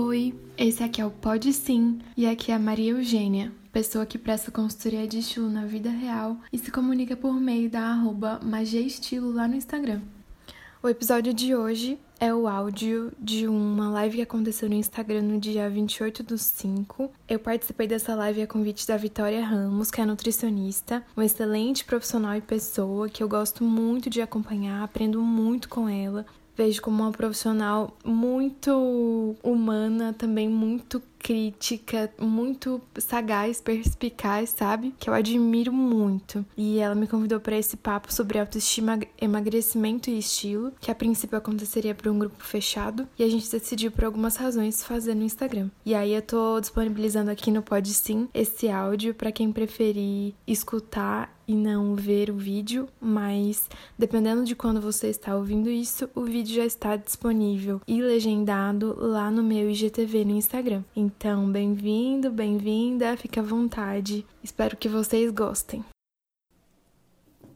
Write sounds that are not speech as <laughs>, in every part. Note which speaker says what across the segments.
Speaker 1: Oi, esse aqui é o Pode Sim e aqui é a Maria Eugênia, pessoa que presta consultoria de estilo na vida real e se comunica por meio da arroba Magia Estilo lá no Instagram. O episódio de hoje é o áudio de uma live que aconteceu no Instagram no dia 28 do 5. Eu participei dessa live a convite da Vitória Ramos, que é nutricionista, uma excelente profissional e pessoa que eu gosto muito de acompanhar, aprendo muito com ela vejo como uma profissional muito humana, também muito crítica, muito sagaz, perspicaz, sabe? Que eu admiro muito. E ela me convidou para esse papo sobre autoestima, emagrecimento e estilo, que a princípio aconteceria para um grupo fechado, e a gente decidiu por algumas razões fazer no Instagram. E aí eu tô disponibilizando aqui no Pode Sim esse áudio para quem preferir escutar e não ver o vídeo, mas dependendo de quando você está ouvindo isso, o vídeo já está disponível e legendado lá no meu IGTV no Instagram. Então, bem-vindo, bem-vinda, fica à vontade. Espero que vocês gostem.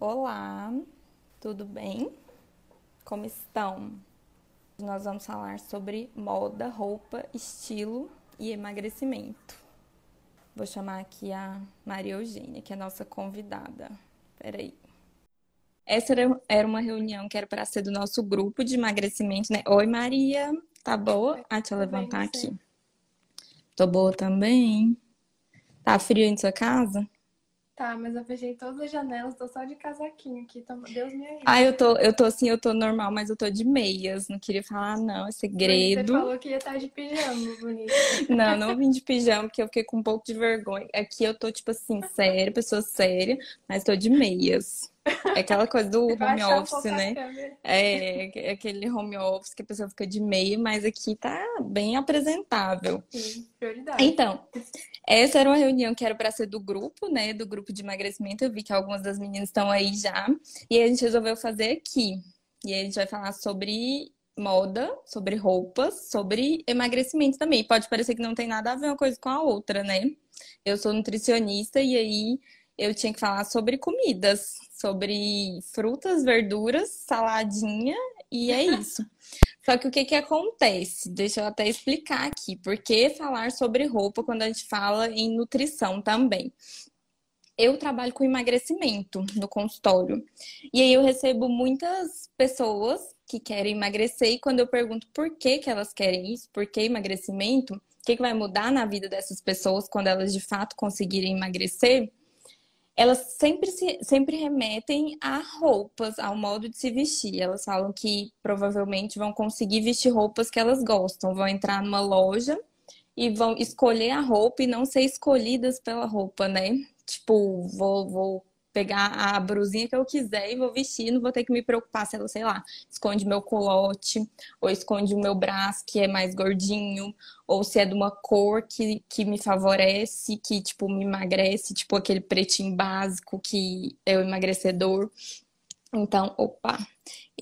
Speaker 2: Olá, tudo bem? Como estão? Nós vamos falar sobre moda, roupa, estilo e emagrecimento. Vou chamar aqui a Maria Eugênia, que é a nossa convidada. Peraí. Essa era uma reunião que era para ser do nosso grupo de emagrecimento, né? Oi, Maria. Tá boa? Ah, deixa eu levantar aqui. Tô boa também. Tá frio em sua casa?
Speaker 1: Tá, mas eu fechei todas as janelas, tô só de casaquinho aqui, então Deus me ajude.
Speaker 2: Ah, eu tô, eu tô assim, eu tô normal, mas eu tô de meias. Não queria falar, não, é segredo.
Speaker 1: Você falou que ia estar de pijama, bonito. <laughs>
Speaker 2: Não, não vim de pijama, porque eu fiquei com um pouco de vergonha. Aqui eu tô, tipo assim, séria, pessoa séria, mas tô de meias. É aquela coisa do <laughs> home office, né? É, é, aquele home office que a pessoa fica de meia, mas aqui tá bem apresentável.
Speaker 1: Sim, prioridade.
Speaker 2: Então, essa era uma reunião que era para ser do grupo, né? Do grupo de emagrecimento. Eu vi que algumas das meninas estão aí já. E a gente resolveu fazer aqui. E a gente vai falar sobre moda, sobre roupas, sobre emagrecimento também. Pode parecer que não tem nada a ver uma coisa com a outra, né? Eu sou nutricionista e aí eu tinha que falar sobre comidas, sobre frutas, verduras, saladinha e é isso. <laughs> Só que o que que acontece? Deixa eu até explicar aqui. Por que falar sobre roupa quando a gente fala em nutrição também? Eu trabalho com emagrecimento no consultório. E aí eu recebo muitas pessoas que querem emagrecer e quando eu pergunto por que que elas querem isso, por que emagrecimento, o que, que vai mudar na vida dessas pessoas quando elas de fato conseguirem emagrecer, elas sempre, se, sempre remetem a roupas, ao modo de se vestir. Elas falam que provavelmente vão conseguir vestir roupas que elas gostam, vão entrar numa loja e vão escolher a roupa e não ser escolhidas pela roupa, né? Tipo, vou, vou pegar a brusinha que eu quiser e vou vestir, não vou ter que me preocupar se ela, sei lá, esconde meu colote, ou esconde o meu braço que é mais gordinho, ou se é de uma cor que, que me favorece, que, tipo, me emagrece, tipo aquele pretinho básico que é o emagrecedor. Então, opa.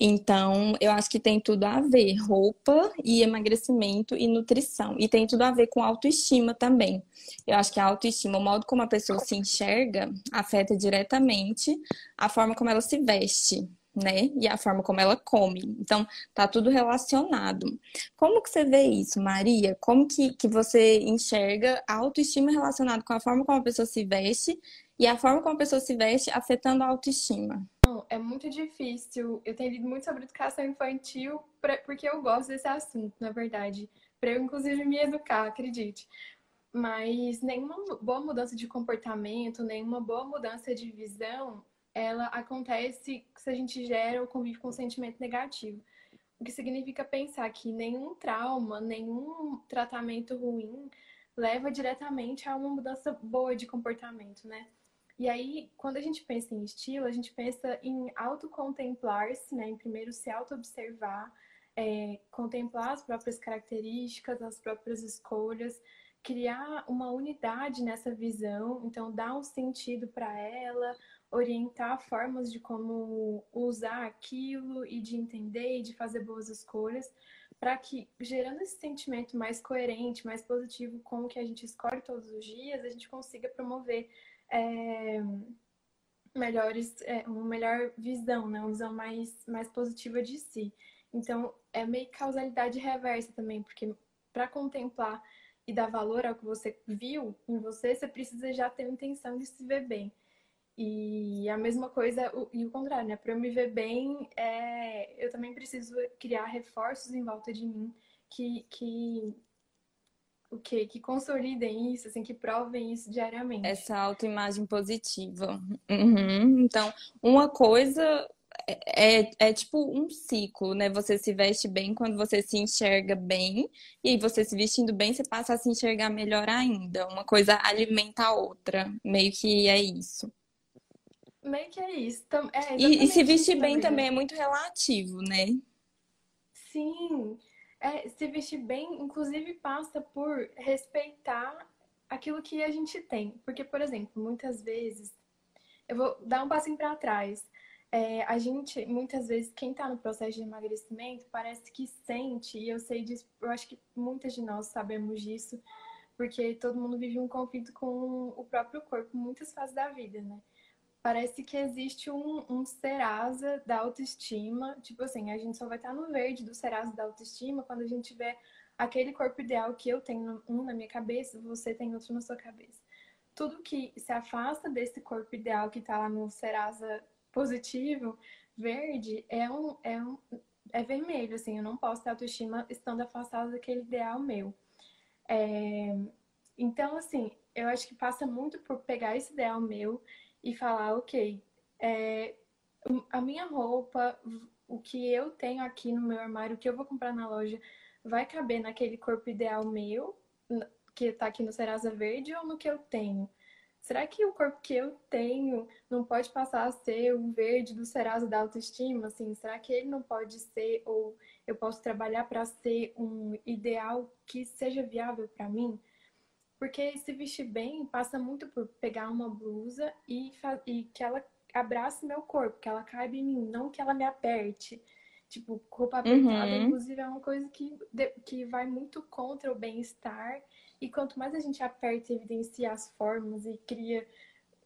Speaker 2: Então, eu acho que tem tudo a ver, roupa e emagrecimento e nutrição. E tem tudo a ver com autoestima também. Eu acho que a autoestima, o modo como a pessoa se enxerga, afeta diretamente a forma como ela se veste, né? E a forma como ela come. Então, tá tudo relacionado. Como que você vê isso, Maria? Como que, que você enxerga a autoestima relacionada com a forma como a pessoa se veste e a forma como a pessoa se veste afetando a autoestima?
Speaker 1: é muito difícil. Eu tenho lido muito sobre educação infantil pra, porque eu gosto desse assunto, na verdade. Para eu, inclusive, me educar, acredite. Mas nenhuma boa mudança de comportamento, nenhuma boa mudança de visão, ela acontece se a gente gera ou convive com um sentimento negativo. O que significa pensar que nenhum trauma, nenhum tratamento ruim leva diretamente a uma mudança boa de comportamento, né? E aí, quando a gente pensa em estilo, a gente pensa em autocontemplar-se, né? Em primeiro se auto-observar, é, contemplar as próprias características, as próprias escolhas, criar uma unidade nessa visão, então dar um sentido para ela, orientar formas de como usar aquilo e de entender e de fazer boas escolhas, para que gerando esse sentimento mais coerente, mais positivo com o que a gente escolhe todos os dias, a gente consiga promover é, melhores, é, uma melhor visão, né? Uma visão mais, mais positiva de si. Então, é meio causalidade reversa também, porque para contemplar e dar valor ao que você viu em você, você precisa já ter a intenção de se ver bem. E a mesma coisa, e o contrário, né? Para eu me ver bem, é, eu também preciso criar reforços em volta de mim que, que o que que consolidem isso, assim, que provem isso diariamente.
Speaker 2: Essa autoimagem positiva. Uhum. Então, uma coisa é, é, é, tipo um ciclo, né? Você se veste bem quando você se enxerga bem, e aí você se vestindo bem, você passa a se enxergar melhor ainda. Uma coisa alimenta a outra. Meio que é isso.
Speaker 1: Meio que é isso. É
Speaker 2: e, e, se vestir bem também. também é muito relativo, né?
Speaker 1: Sim. É, se vestir bem, inclusive, passa por respeitar aquilo que a gente tem. Porque, por exemplo, muitas vezes, eu vou dar um passinho para trás. É, a gente, muitas vezes, quem está no processo de emagrecimento, parece que sente, e eu sei disso, eu acho que muitas de nós sabemos disso, porque todo mundo vive um conflito com o próprio corpo muitas fases da vida, né? Parece que existe um, um Serasa da autoestima. Tipo assim, a gente só vai estar no verde do Serasa da autoestima quando a gente tiver aquele corpo ideal que eu tenho um na minha cabeça, você tem outro na sua cabeça. Tudo que se afasta desse corpo ideal que está lá no Serasa positivo, verde, é um, é um é vermelho, assim, eu não posso ter autoestima estando afastado daquele ideal meu. É... Então, assim, eu acho que passa muito por pegar esse ideal meu e falar, ok, é, a minha roupa, o que eu tenho aqui no meu armário, o que eu vou comprar na loja, vai caber naquele corpo ideal meu, que está aqui no Serasa Verde, ou no que eu tenho? Será que o corpo que eu tenho não pode passar a ser o verde do Serasa da autoestima? Assim, será que ele não pode ser, ou eu posso trabalhar para ser um ideal que seja viável para mim? Porque se vestir bem passa muito por pegar uma blusa e, e que ela abrace meu corpo, que ela caiba em mim, não que ela me aperte. Tipo, roupa apertada, uhum. inclusive, é uma coisa que, que vai muito contra o bem-estar. E quanto mais a gente aperta e evidencia as formas e cria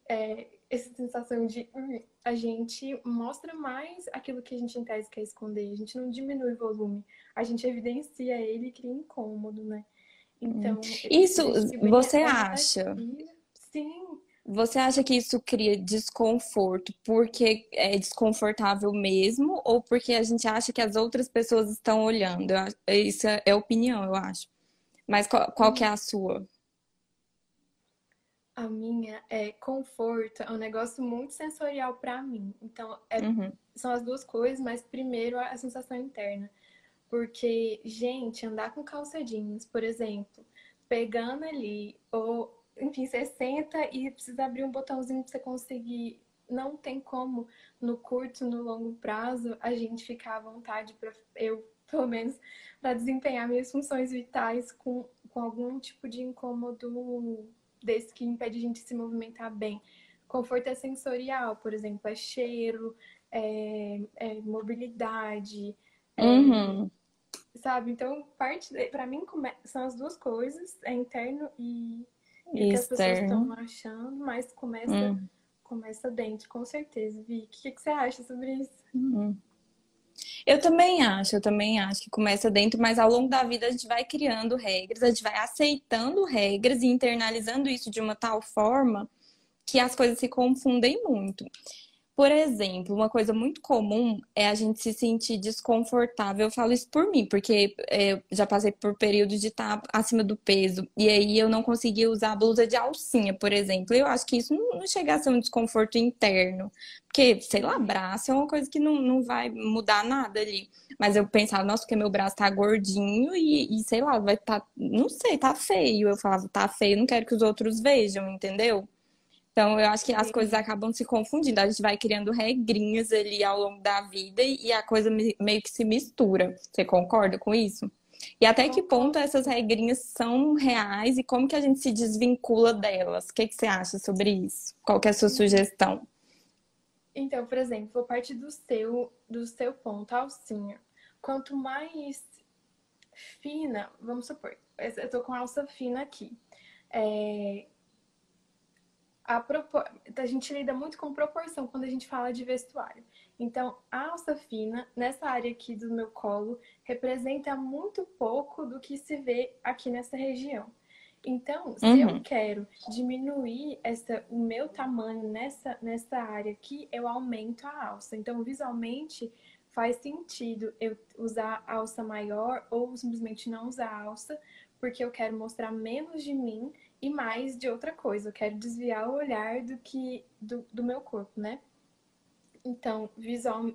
Speaker 1: é, essa sensação de hum, a gente mostra mais aquilo que a gente em tese quer esconder. A gente não diminui o volume, a gente evidencia ele e cria incômodo, né?
Speaker 2: Então, isso você acha?
Speaker 1: Sim.
Speaker 2: Você acha que isso cria desconforto porque é desconfortável mesmo ou porque a gente acha que as outras pessoas estão olhando? Isso é opinião, eu acho. Mas qual, qual que é a sua?
Speaker 1: A minha é conforto, é um negócio muito sensorial para mim. Então, é, uhum. são as duas coisas, mas primeiro a sensação interna. Porque, gente, andar com calça jeans, por exemplo, pegando ali, ou, enfim, você senta e precisa abrir um botãozinho pra você conseguir. Não tem como, no curto, no longo prazo, a gente ficar à vontade para eu, <laughs> pelo menos, para desempenhar minhas funções vitais com, com algum tipo de incômodo desse que impede a gente se movimentar bem. Conforto é sensorial, por exemplo, é cheiro, é, é mobilidade,
Speaker 2: Uhum.
Speaker 1: Sabe? Então, parte para mim são as duas coisas, é interno e, e que as pessoas estão achando, mas começa uhum. começa dentro, com certeza. Vi, o que, que você acha sobre isso?
Speaker 2: Uhum. Eu também acho, eu também acho que começa dentro, mas ao longo da vida a gente vai criando regras, a gente vai aceitando regras e internalizando isso de uma tal forma que as coisas se confundem muito. Por exemplo, uma coisa muito comum é a gente se sentir desconfortável. Eu falo isso por mim, porque é, já passei por períodos de estar acima do peso. E aí eu não conseguia usar a blusa de alcinha, por exemplo. Eu acho que isso não, chega a ser um desconforto interno. Porque, sei lá, braço é uma coisa que não, não vai mudar nada ali. Mas eu pensava, nossa, porque meu braço tá gordinho e, e sei lá, vai. Tá, não sei, tá feio. Eu falava, tá feio, não quero que os outros vejam, entendeu? Então, eu acho que as coisas acabam se confundindo. A gente vai criando regrinhas ali ao longo da vida e a coisa meio que se mistura. Você concorda com isso? E até que ponto essas regrinhas são reais e como que a gente se desvincula delas? O que, que você acha sobre isso? Qual que é a sua sugestão?
Speaker 1: Então, por exemplo, vou partir do seu, do seu ponto, alcinha. Quanto mais fina, vamos supor, eu tô com alça fina aqui. É, a, a gente lida muito com proporção quando a gente fala de vestuário. Então, a alça fina, nessa área aqui do meu colo, representa muito pouco do que se vê aqui nessa região. Então, se uhum. eu quero diminuir essa, o meu tamanho nessa, nessa área aqui, eu aumento a alça. Então, visualmente, faz sentido eu usar alça maior ou simplesmente não usar alça, porque eu quero mostrar menos de mim e mais de outra coisa. Eu quero desviar o olhar do que do, do meu corpo, né? Então, visual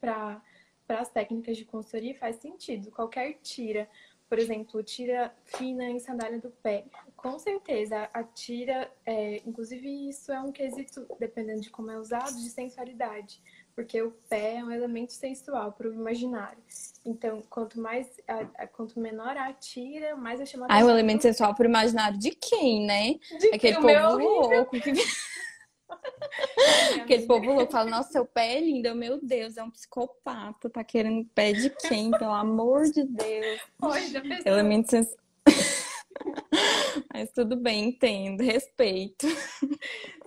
Speaker 1: para as técnicas de consultoria faz sentido. Qualquer tira, por exemplo, tira fina em sandália do pé, com certeza a tira, é, inclusive isso é um quesito, dependendo de como é usado, de sensualidade porque o pé é um elemento sensual para o imaginário. Então, quanto mais, a, a, quanto menor a tira, mais eu chamo
Speaker 2: a Ah, o elemento sensual para o imaginário de quem, né? De Aquele povo louco que <laughs> Aquele povo louco fala, nossa, seu pé é lindo, meu Deus, é um psicopata, tá querendo pé de quem, pelo amor de Deus. Elemento sensual. <laughs> Mas tudo bem, entendo, respeito.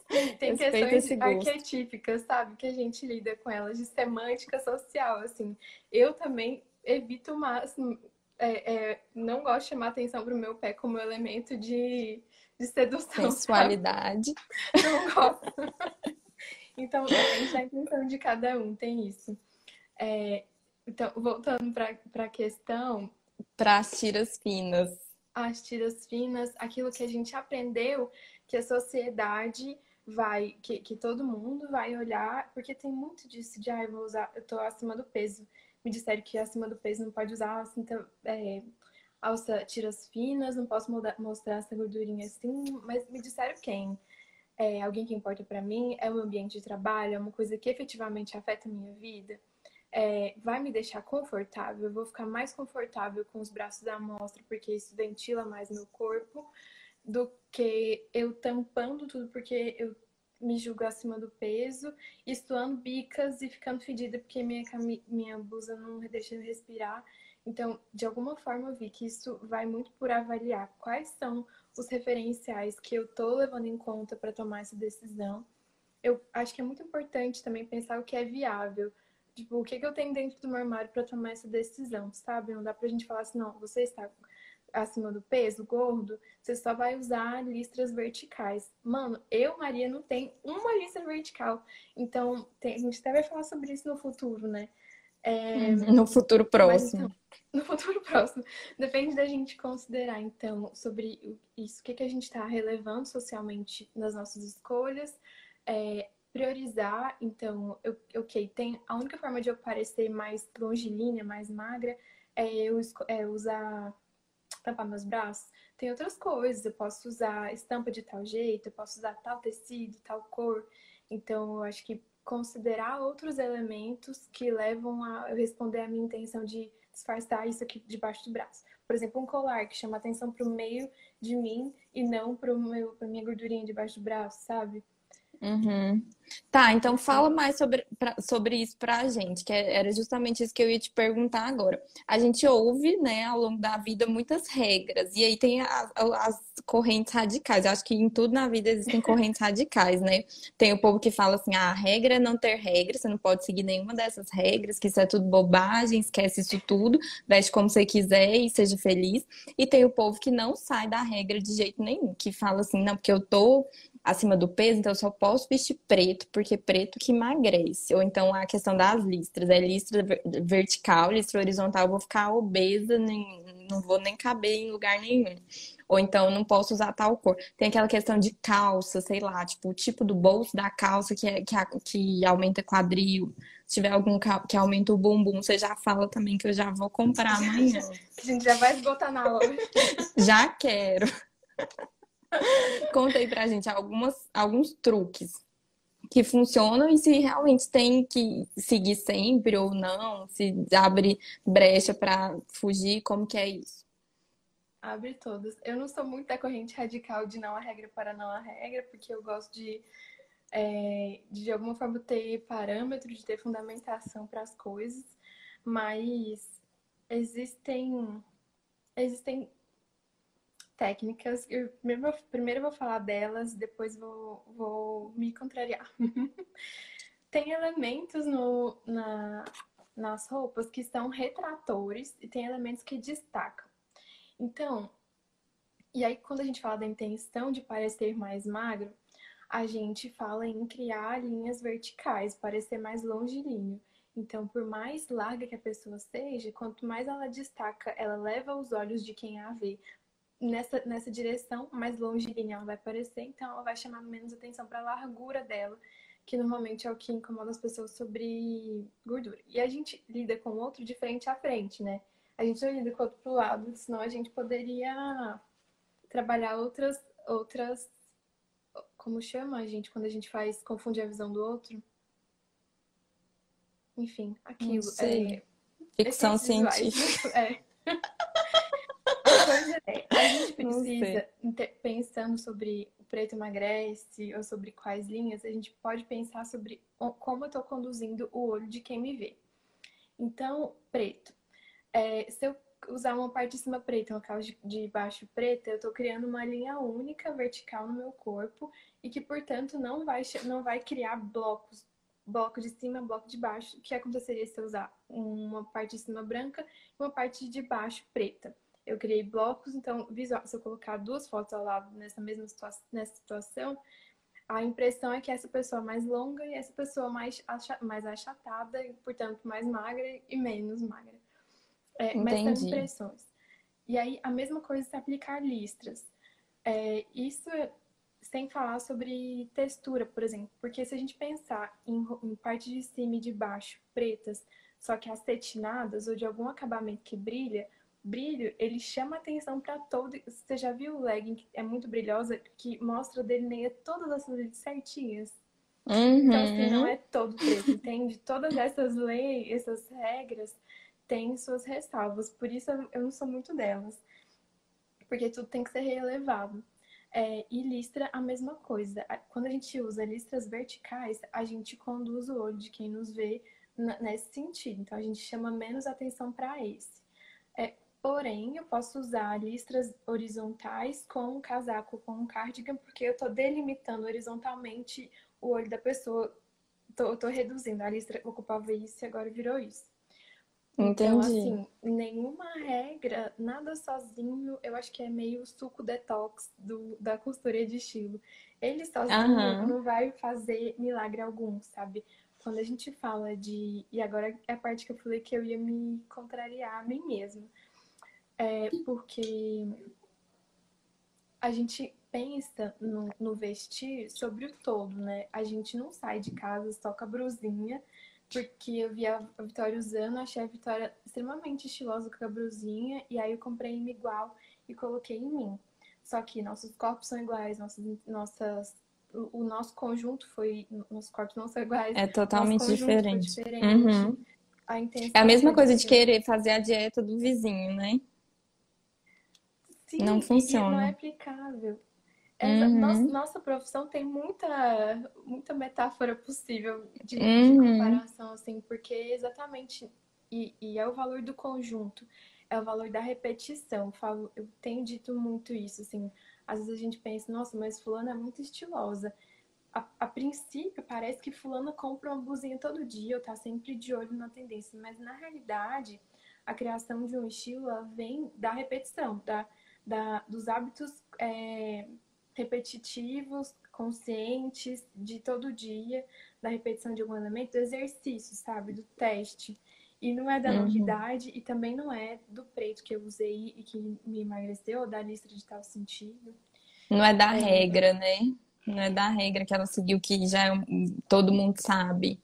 Speaker 2: <laughs>
Speaker 1: Tem questões arquetípicas, sabe? Que a gente lida com elas, de semântica social, assim. Eu também evito o máximo, é, é, não gosto de chamar atenção para o meu pé como elemento de, de sedução.
Speaker 2: Sensualidade.
Speaker 1: Sabe? Não gosto. <laughs> então, depende da intenção de cada um, tem isso. É, então, voltando para a questão.
Speaker 2: Para as tiras finas.
Speaker 1: As tiras finas, aquilo que a gente aprendeu que a sociedade vai, que, que todo mundo vai olhar, porque tem muito disso de, ah, eu vou usar, eu tô acima do peso. Me disseram que acima do peso não pode usar assim, é, alça tiras finas, não posso mostrar essa gordurinha assim, mas me disseram quem? É, alguém que importa para mim, é o ambiente de trabalho, é uma coisa que efetivamente afeta a minha vida, é, vai me deixar confortável, eu vou ficar mais confortável com os braços à mostra, porque isso ventila mais meu corpo, do que eu tampando tudo porque eu me julgo acima do peso, estuando bicas e ficando fedida porque minha, minha blusa não deixa eu respirar. Então, de alguma forma, eu vi que isso vai muito por avaliar quais são os referenciais que eu tô levando em conta para tomar essa decisão. Eu acho que é muito importante também pensar o que é viável. Tipo, o que, que eu tenho dentro do meu armário para tomar essa decisão, sabe? Não dá pra gente falar assim, não, você está acima do peso, gordo, você só vai usar listras verticais. Mano, eu, Maria, não tenho uma listra vertical. Então, tem, a gente até vai falar sobre isso no futuro, né?
Speaker 2: É... <laughs> No futuro próximo.
Speaker 1: Mas, então, no futuro próximo. Depende da gente considerar, então, sobre isso, o que, que a gente está relevando socialmente nas nossas escolhas. É, priorizar, então, eu, ok, tem a única forma de eu parecer mais longilínea, mais magra, é eu é usar tampar meus braços, tem outras coisas. Eu posso usar estampa de tal jeito, eu posso usar tal tecido, tal cor. Então, eu acho que considerar outros elementos que levam a eu responder à minha intenção de disfarçar isso aqui debaixo do braço. Por exemplo, um colar que chama atenção para o meio de mim e não para minha gordurinha debaixo do braço, sabe?
Speaker 2: Uhum. Tá, então fala mais sobre, pra, sobre isso pra gente, que é, era justamente isso que eu ia te perguntar agora. A gente ouve, né, ao longo da vida muitas regras, e aí tem as, as correntes radicais. Eu acho que em tudo na vida existem correntes radicais, né? Tem o povo que fala assim: ah, a regra é não ter regra, você não pode seguir nenhuma dessas regras, que isso é tudo bobagem, esquece isso tudo, veste como você quiser e seja feliz. E tem o povo que não sai da regra de jeito nenhum, que fala assim: não, porque eu tô acima do peso, então eu só posso vestir preto, porque preto que emagrece. Ou então a questão das listras, é listra vertical, listra horizontal, eu vou ficar obesa, nem, não vou nem caber em lugar nenhum. Ou então não posso usar tal cor. Tem aquela questão de calça, sei lá, tipo, o tipo do bolso da calça que, é, que, que aumenta quadril. Se tiver algum que aumenta o bumbum, você já fala também que eu já vou comprar amanhã. <laughs>
Speaker 1: A gente já vai esgotar na hora.
Speaker 2: já quero. <laughs> Conta aí pra gente algumas, alguns truques que funcionam e se realmente tem que seguir sempre ou não, se abre brecha para fugir, como que é isso?
Speaker 1: Abre todas. Eu não sou muito da corrente radical de não a regra para não a regra, porque eu gosto de, é, de, de alguma forma, ter parâmetro, de ter fundamentação para as coisas, mas existem, existem técnicas. Eu primeiro, primeiro vou falar delas, depois vou, vou me contrariar. <laughs> tem elementos no, na, nas roupas que são retratores e tem elementos que destacam. Então, e aí quando a gente fala da intenção de parecer mais magro, a gente fala em criar linhas verticais, parecer mais longilíneo. Então, por mais larga que a pessoa seja, quanto mais ela destaca, ela leva os olhos de quem a vê nessa, nessa direção, mais longilínea ela vai parecer, então ela vai chamar menos atenção para a largura dela, que normalmente é o que incomoda as pessoas sobre gordura. E a gente lida com o outro de frente a frente, né? A gente não lida com o outro pro lado, senão a gente poderia trabalhar outras, outras, como chama a gente quando a gente faz, confunde a visão do outro? Enfim, aquilo.
Speaker 2: É, Ficção científica. <laughs>
Speaker 1: É. Pois é, a gente precisa, pensando sobre o preto emagrece ou sobre quais linhas, a gente pode pensar sobre como eu estou conduzindo o olho de quem me vê. Então, preto. É, se eu usar uma parte de cima preta e uma parte de baixo preta, eu estou criando uma linha única vertical no meu corpo e que, portanto, não vai, não vai criar blocos, bloco de cima, bloco de baixo, o que aconteceria se eu usar uma parte de cima branca e uma parte de baixo preta. Eu criei blocos, então, visual, se eu colocar duas fotos ao lado nessa mesma situa nessa situação, a impressão é que essa pessoa é mais longa e essa pessoa mais, mais achatada, e, portanto, mais magra e menos magra. É, mas são impressões. E aí, a mesma coisa se aplicar listras. É, isso é, sem falar sobre textura, por exemplo. Porque se a gente pensar em, em parte de cima e de baixo pretas, só que acetinadas ou de algum acabamento que brilha, brilho, ele chama atenção para todo. Você já viu o legging que é muito brilhosa, que mostra delineia todas as luzes certinhas?
Speaker 2: Uhum.
Speaker 1: Então, assim, não é todo preto, entende? Todas essas leis, essas regras, têm suas ressalvas. Por isso eu não sou muito delas. Porque tudo tem que ser relevado. É, e listra a mesma coisa. Quando a gente usa listras verticais, a gente conduz o olho de quem nos vê nesse sentido. Então a gente chama menos atenção para esse. É, porém, eu posso usar listras horizontais com um casaco, com um cardigan, porque eu estou delimitando horizontalmente o olho da pessoa. Estou reduzindo. A listra ocupava isso e agora virou isso. Então,
Speaker 2: Entendi.
Speaker 1: assim, nenhuma regra, nada sozinho, eu acho que é meio suco detox do, da consultoria de estilo. Ele sozinho
Speaker 2: Aham.
Speaker 1: não vai fazer milagre algum, sabe? Quando a gente fala de. E agora é a parte que eu falei que eu ia me contrariar a mim mesma. É porque a gente pensa no, no vestir sobre o todo, né? A gente não sai de casa, só com a brusinha porque eu vi a Vitória usando, achei a Vitória extremamente estilosa com a brusinha, e aí eu comprei uma igual e coloquei em mim. Só que nossos corpos são iguais, nossas, nossas, o, nosso conjunto foi. Nossos corpos não são iguais.
Speaker 2: É totalmente diferente.
Speaker 1: diferente.
Speaker 2: Uhum.
Speaker 1: A
Speaker 2: é a mesma coisa de querer fazer a dieta do vizinho, né?
Speaker 1: Sim,
Speaker 2: não funciona.
Speaker 1: não é aplicável. Essa,
Speaker 2: uhum.
Speaker 1: nossa, nossa, profissão tem muita, muita metáfora possível de, uhum. de comparação, assim, porque exatamente, e, e, é o valor do conjunto, é o valor da repetição. Eu, falo, eu tenho dito muito isso, assim, às vezes a gente pensa, nossa, mas fulana é muito estilosa. A, a princípio, parece que fulana compra uma blusinha todo dia, ou tá sempre de olho na tendência, mas na realidade, a criação de um estilo vem da repetição, da, da, dos hábitos é, repetitivos, conscientes, de todo dia, da repetição de algum elemento, do exercício, sabe? Do teste. E não é da uhum. novidade e também não é do preto que eu usei e que me emagreceu, da lista de tal sentido.
Speaker 2: Não é da é... regra, né? Não é da regra que ela seguiu, que já é, todo mundo sabe.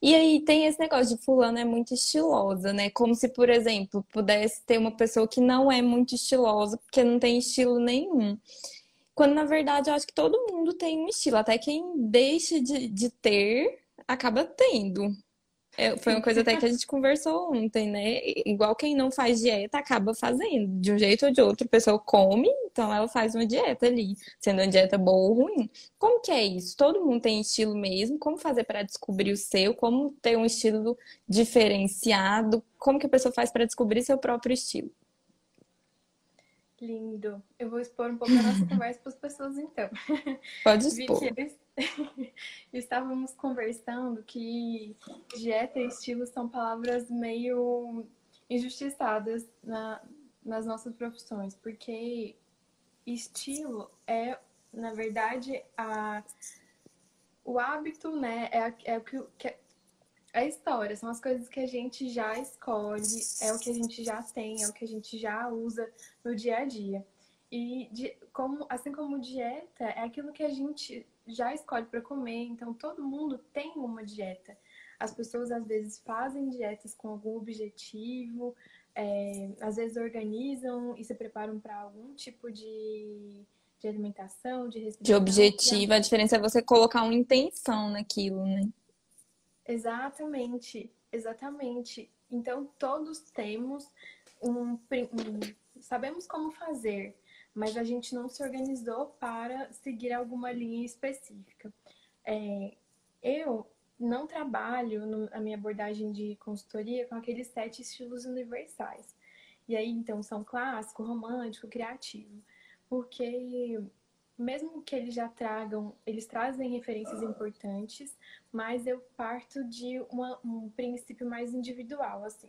Speaker 2: E aí tem esse negócio de fulano é muito estilosa, né? Como se, por exemplo, pudesse ter uma pessoa que não é muito estilosa, porque não tem estilo nenhum. Quando na verdade eu acho que todo mundo tem um estilo, até quem deixa de, de ter acaba tendo. É, foi uma coisa até que a gente conversou ontem, né? Igual quem não faz dieta acaba fazendo. De um jeito ou de outro, a pessoa come, então ela faz uma dieta ali, sendo uma dieta boa ou ruim. Como que é isso? Todo mundo tem estilo mesmo. Como fazer para descobrir o seu? Como ter um estilo diferenciado? Como que a pessoa faz para descobrir seu próprio estilo?
Speaker 1: Lindo. Eu vou expor um pouco a nossa <laughs> conversa para as pessoas, então.
Speaker 2: Pode <laughs> expor. <laughs>
Speaker 1: estávamos conversando que dieta e estilo são palavras meio injustiçadas na, nas nossas profissões, porque estilo é, na verdade, a, o hábito, né? É, é o que, que é a história, são as coisas que a gente já escolhe, é o que a gente já tem, é o que a gente já usa no dia a dia. E de, como, assim como dieta, é aquilo que a gente já escolhe para comer, então todo mundo tem uma dieta. As pessoas às vezes fazem dietas com algum objetivo, é, às vezes organizam e se preparam para algum tipo de, de alimentação, de
Speaker 2: De objetivo, a diferença é você colocar uma intenção naquilo, né?
Speaker 1: Exatamente, exatamente. Então todos temos um, um sabemos como fazer, mas a gente não se organizou para seguir alguma linha específica. É, eu não trabalho no, minha abordagem de consultoria com aqueles sete estilos universais. E aí, então, são clássico, romântico, criativo. Porque mesmo que eles já tragam, eles trazem referências importantes, mas eu parto de uma, um princípio mais individual, assim.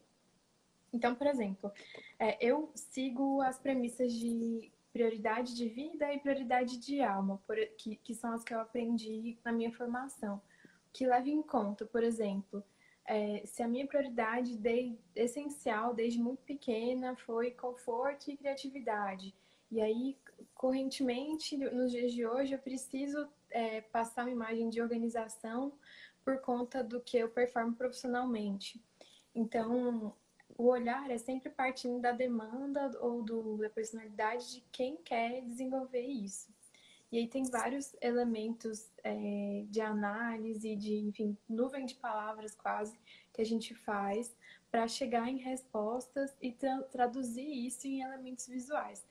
Speaker 1: Então, por exemplo, é, eu sigo as premissas de prioridade de vida e prioridade de alma, por, que, que são as que eu aprendi na minha formação, que leva em conta, por exemplo, é, se a minha prioridade de, essencial desde muito pequena foi conforto e criatividade, e aí, correntemente, nos dias de hoje, eu preciso é, passar uma imagem de organização por conta do que eu performo profissionalmente. Então, o olhar é sempre partindo da demanda ou do, da personalidade de quem quer desenvolver isso. E aí tem vários elementos é, de análise, de, enfim, nuvem de palavras quase, que a gente faz para chegar em respostas e tra traduzir isso em elementos visuais.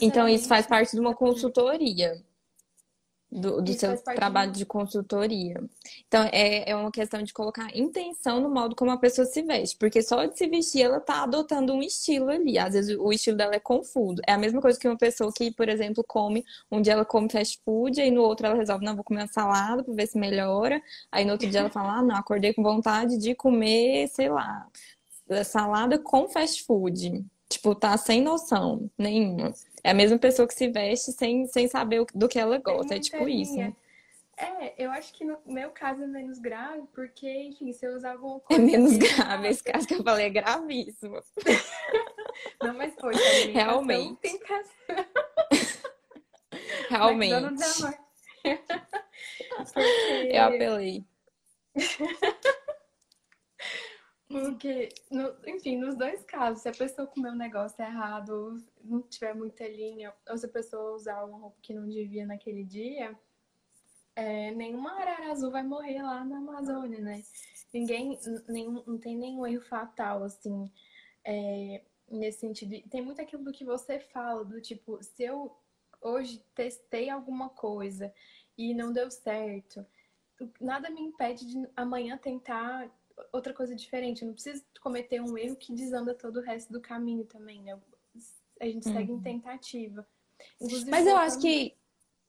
Speaker 2: Então, isso faz parte de uma consultoria do, do seu trabalho de... consultoria. Então, é, é uma questão de colocar intenção no modo como a pessoa se veste, porque só de se vestir ela tá adotando um estilo ali. Às vezes o estilo dela é confuso. É a mesma coisa que uma pessoa que, por exemplo, come, um dia ela come fast food, aí no outro ela resolve, não, vou comer uma salada para ver se melhora. Aí no outro dia ela fala, ah, não, acordei com vontade de comer, sei lá, salada com fast food. Tipo, tá sem noção nenhuma. É a mesma pessoa que se veste sem, sem saber do que ela gosta. É tipo isso. Né?
Speaker 1: É, eu acho que no meu caso é menos grave, porque, enfim, se eu usar alguma
Speaker 2: é coisa. É menos grave, esse caso que eu falei é gravíssimo. <laughs>
Speaker 1: Não, mas foi.
Speaker 2: Realmente. <laughs> Realmente. <laughs> porque... Eu apelei.
Speaker 1: Porque, no, enfim, nos dois casos, se a pessoa comer um negócio errado, não tiver muita linha, ou se a pessoa usar uma roupa que não devia naquele dia, é, nenhuma arara azul vai morrer lá na Amazônia, né? Ninguém, nenhum, não tem nenhum erro fatal, assim, é, nesse sentido. tem muito aquilo do que você fala, do tipo, se eu hoje testei alguma coisa e não deu certo, nada me impede de amanhã tentar outra coisa diferente. Eu não preciso cometer um erro que desanda todo o resto do caminho também, né? A gente segue em uhum. tentativa.
Speaker 2: Inclusive, Mas eu acho que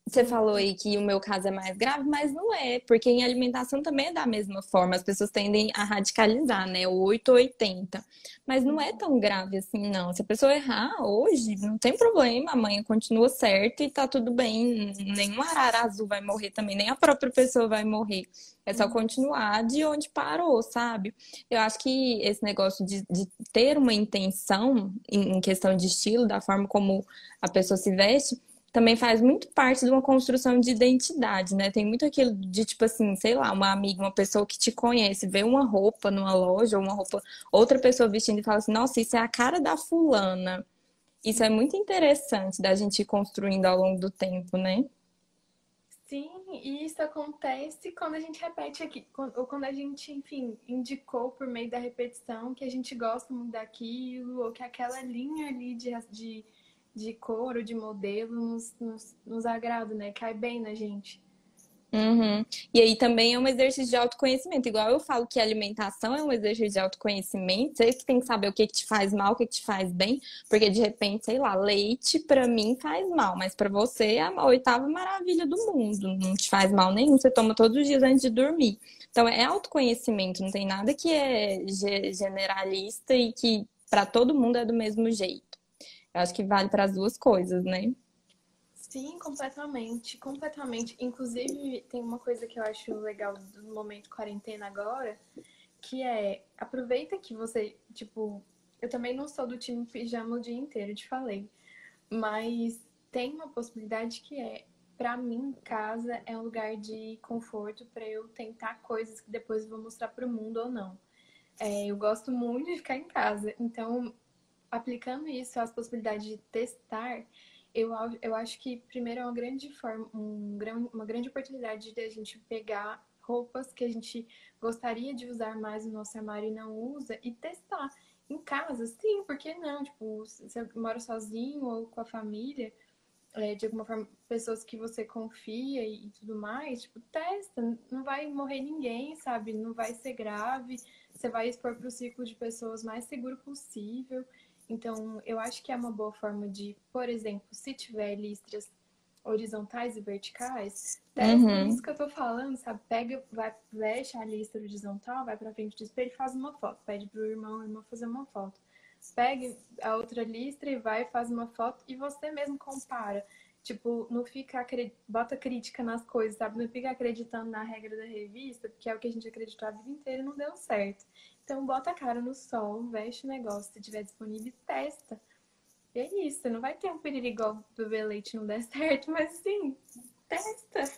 Speaker 2: você falou aí que o meu caso é mais grave, mas não é, porque em alimentação também é da mesma forma. As pessoas tendem a radicalizar, né? O 8 ou 80. Mas não é tão grave assim, não. Se a pessoa errar hoje, não tem problema, amanhã continua certo e tá tudo bem. Nenhum arara azul vai morrer também, nem a própria pessoa vai morrer. É só uhum. continuar de onde parou, sabe? Eu acho que esse negócio de, de ter uma intenção em questão de estilo, da forma como a pessoa se veste também faz muito parte de uma construção de identidade, né? Tem muito aquilo de, tipo assim, sei lá, uma amiga, uma pessoa que te conhece, vê uma roupa numa loja, ou uma roupa, outra pessoa vestindo e fala assim, nossa, isso é a cara da fulana. Isso é muito interessante da gente ir construindo ao longo do tempo, né?
Speaker 1: Sim, e isso acontece quando a gente repete aqui, ou quando a gente, enfim, indicou por meio da repetição que a gente gosta muito daquilo, ou que aquela linha ali de, de de cor ou de modelo nos, nos, nos agrada, né? Cai bem na gente.
Speaker 2: Uhum. E aí também é um exercício de autoconhecimento. Igual eu falo que alimentação é um exercício de autoconhecimento. Você que tem que saber o que, que te faz mal, o que, que te faz bem. Porque de repente, sei lá, leite para mim faz mal, mas para você é a oitava maravilha do mundo. Não te faz mal nenhum. Você toma todos os dias antes de dormir. Então é autoconhecimento, não tem nada que é generalista e que para todo mundo é do mesmo jeito. Eu acho que vale para as duas coisas, né?
Speaker 1: Sim, completamente, completamente. Inclusive, tem uma coisa que eu acho legal do momento quarentena agora, que é aproveita que você, tipo, eu também não sou do time pijama o dia inteiro, te falei, mas tem uma possibilidade que é, para mim, casa é um lugar de conforto para eu tentar coisas que depois eu vou mostrar para o mundo ou não. É, eu gosto muito de ficar em casa, então aplicando isso às possibilidades de testar, eu, eu acho que, primeiro, é uma grande forma, um, uma grande oportunidade de a gente pegar roupas que a gente gostaria de usar mais no nosso armário e não usa e testar. Em casa, sim, por que não? Tipo, você mora sozinho ou com a família, é, de alguma forma, pessoas que você confia e, e tudo mais, tipo, testa. Não vai morrer ninguém, sabe? Não vai ser grave. Você vai expor para o círculo de pessoas mais seguro possível. Então, eu acho que é uma boa forma de, por exemplo, se tiver listras horizontais e verticais, uhum. isso que eu tô falando, sabe? Pega, vai, fecha a lista horizontal, vai pra frente do espelho e faz uma foto. Pede pro irmão, o irmão fazer uma foto. Pega a outra listra e vai, faz uma foto e você mesmo compara. Tipo, não fica, bota crítica nas coisas, sabe? Não fica acreditando na regra da revista, porque é o que a gente acreditou a vida inteira e não deu certo. Então, bota a cara no sol, veste o negócio, se tiver disponível, testa. E é isso, não vai ter um perigo igual beber leite não der <laughs> certo, mas sim, testa.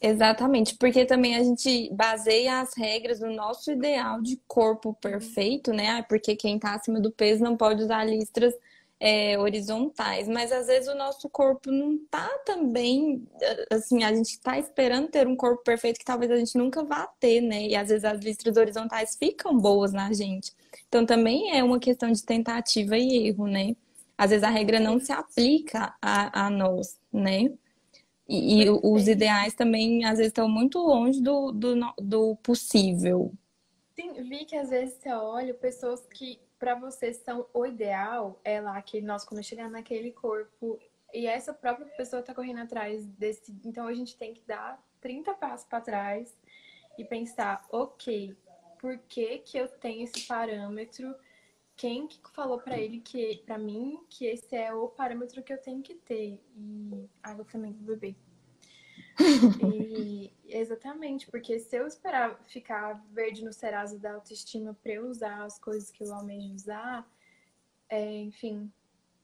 Speaker 2: Exatamente, porque também a gente baseia as regras no nosso ideal de corpo perfeito, né? Ah, porque quem tá acima do peso não pode usar listras é, horizontais, mas às vezes o nosso corpo não tá também, assim, a gente tá esperando ter um corpo perfeito que talvez a gente nunca vá ter, né? E às vezes as listras horizontais ficam boas na gente. Então também é uma questão de tentativa e erro, né? Às vezes a regra não se aplica a, a nós, né? E, e os ideais também, às vezes, estão muito longe do, do, do possível.
Speaker 1: Sim, vi que às vezes você olha pessoas que para você são o ideal é lá que nós quando chegar naquele corpo e essa própria pessoa tá correndo atrás desse, então a gente tem que dar 30 passos para trás e pensar, OK, por que que eu tenho esse parâmetro? Quem que falou para ele que para mim que esse é o parâmetro que eu tenho que ter? E água também bebê. Exatamente, porque se eu esperar ficar verde no Serasa da autoestima para eu usar as coisas que eu almejo usar, é, enfim,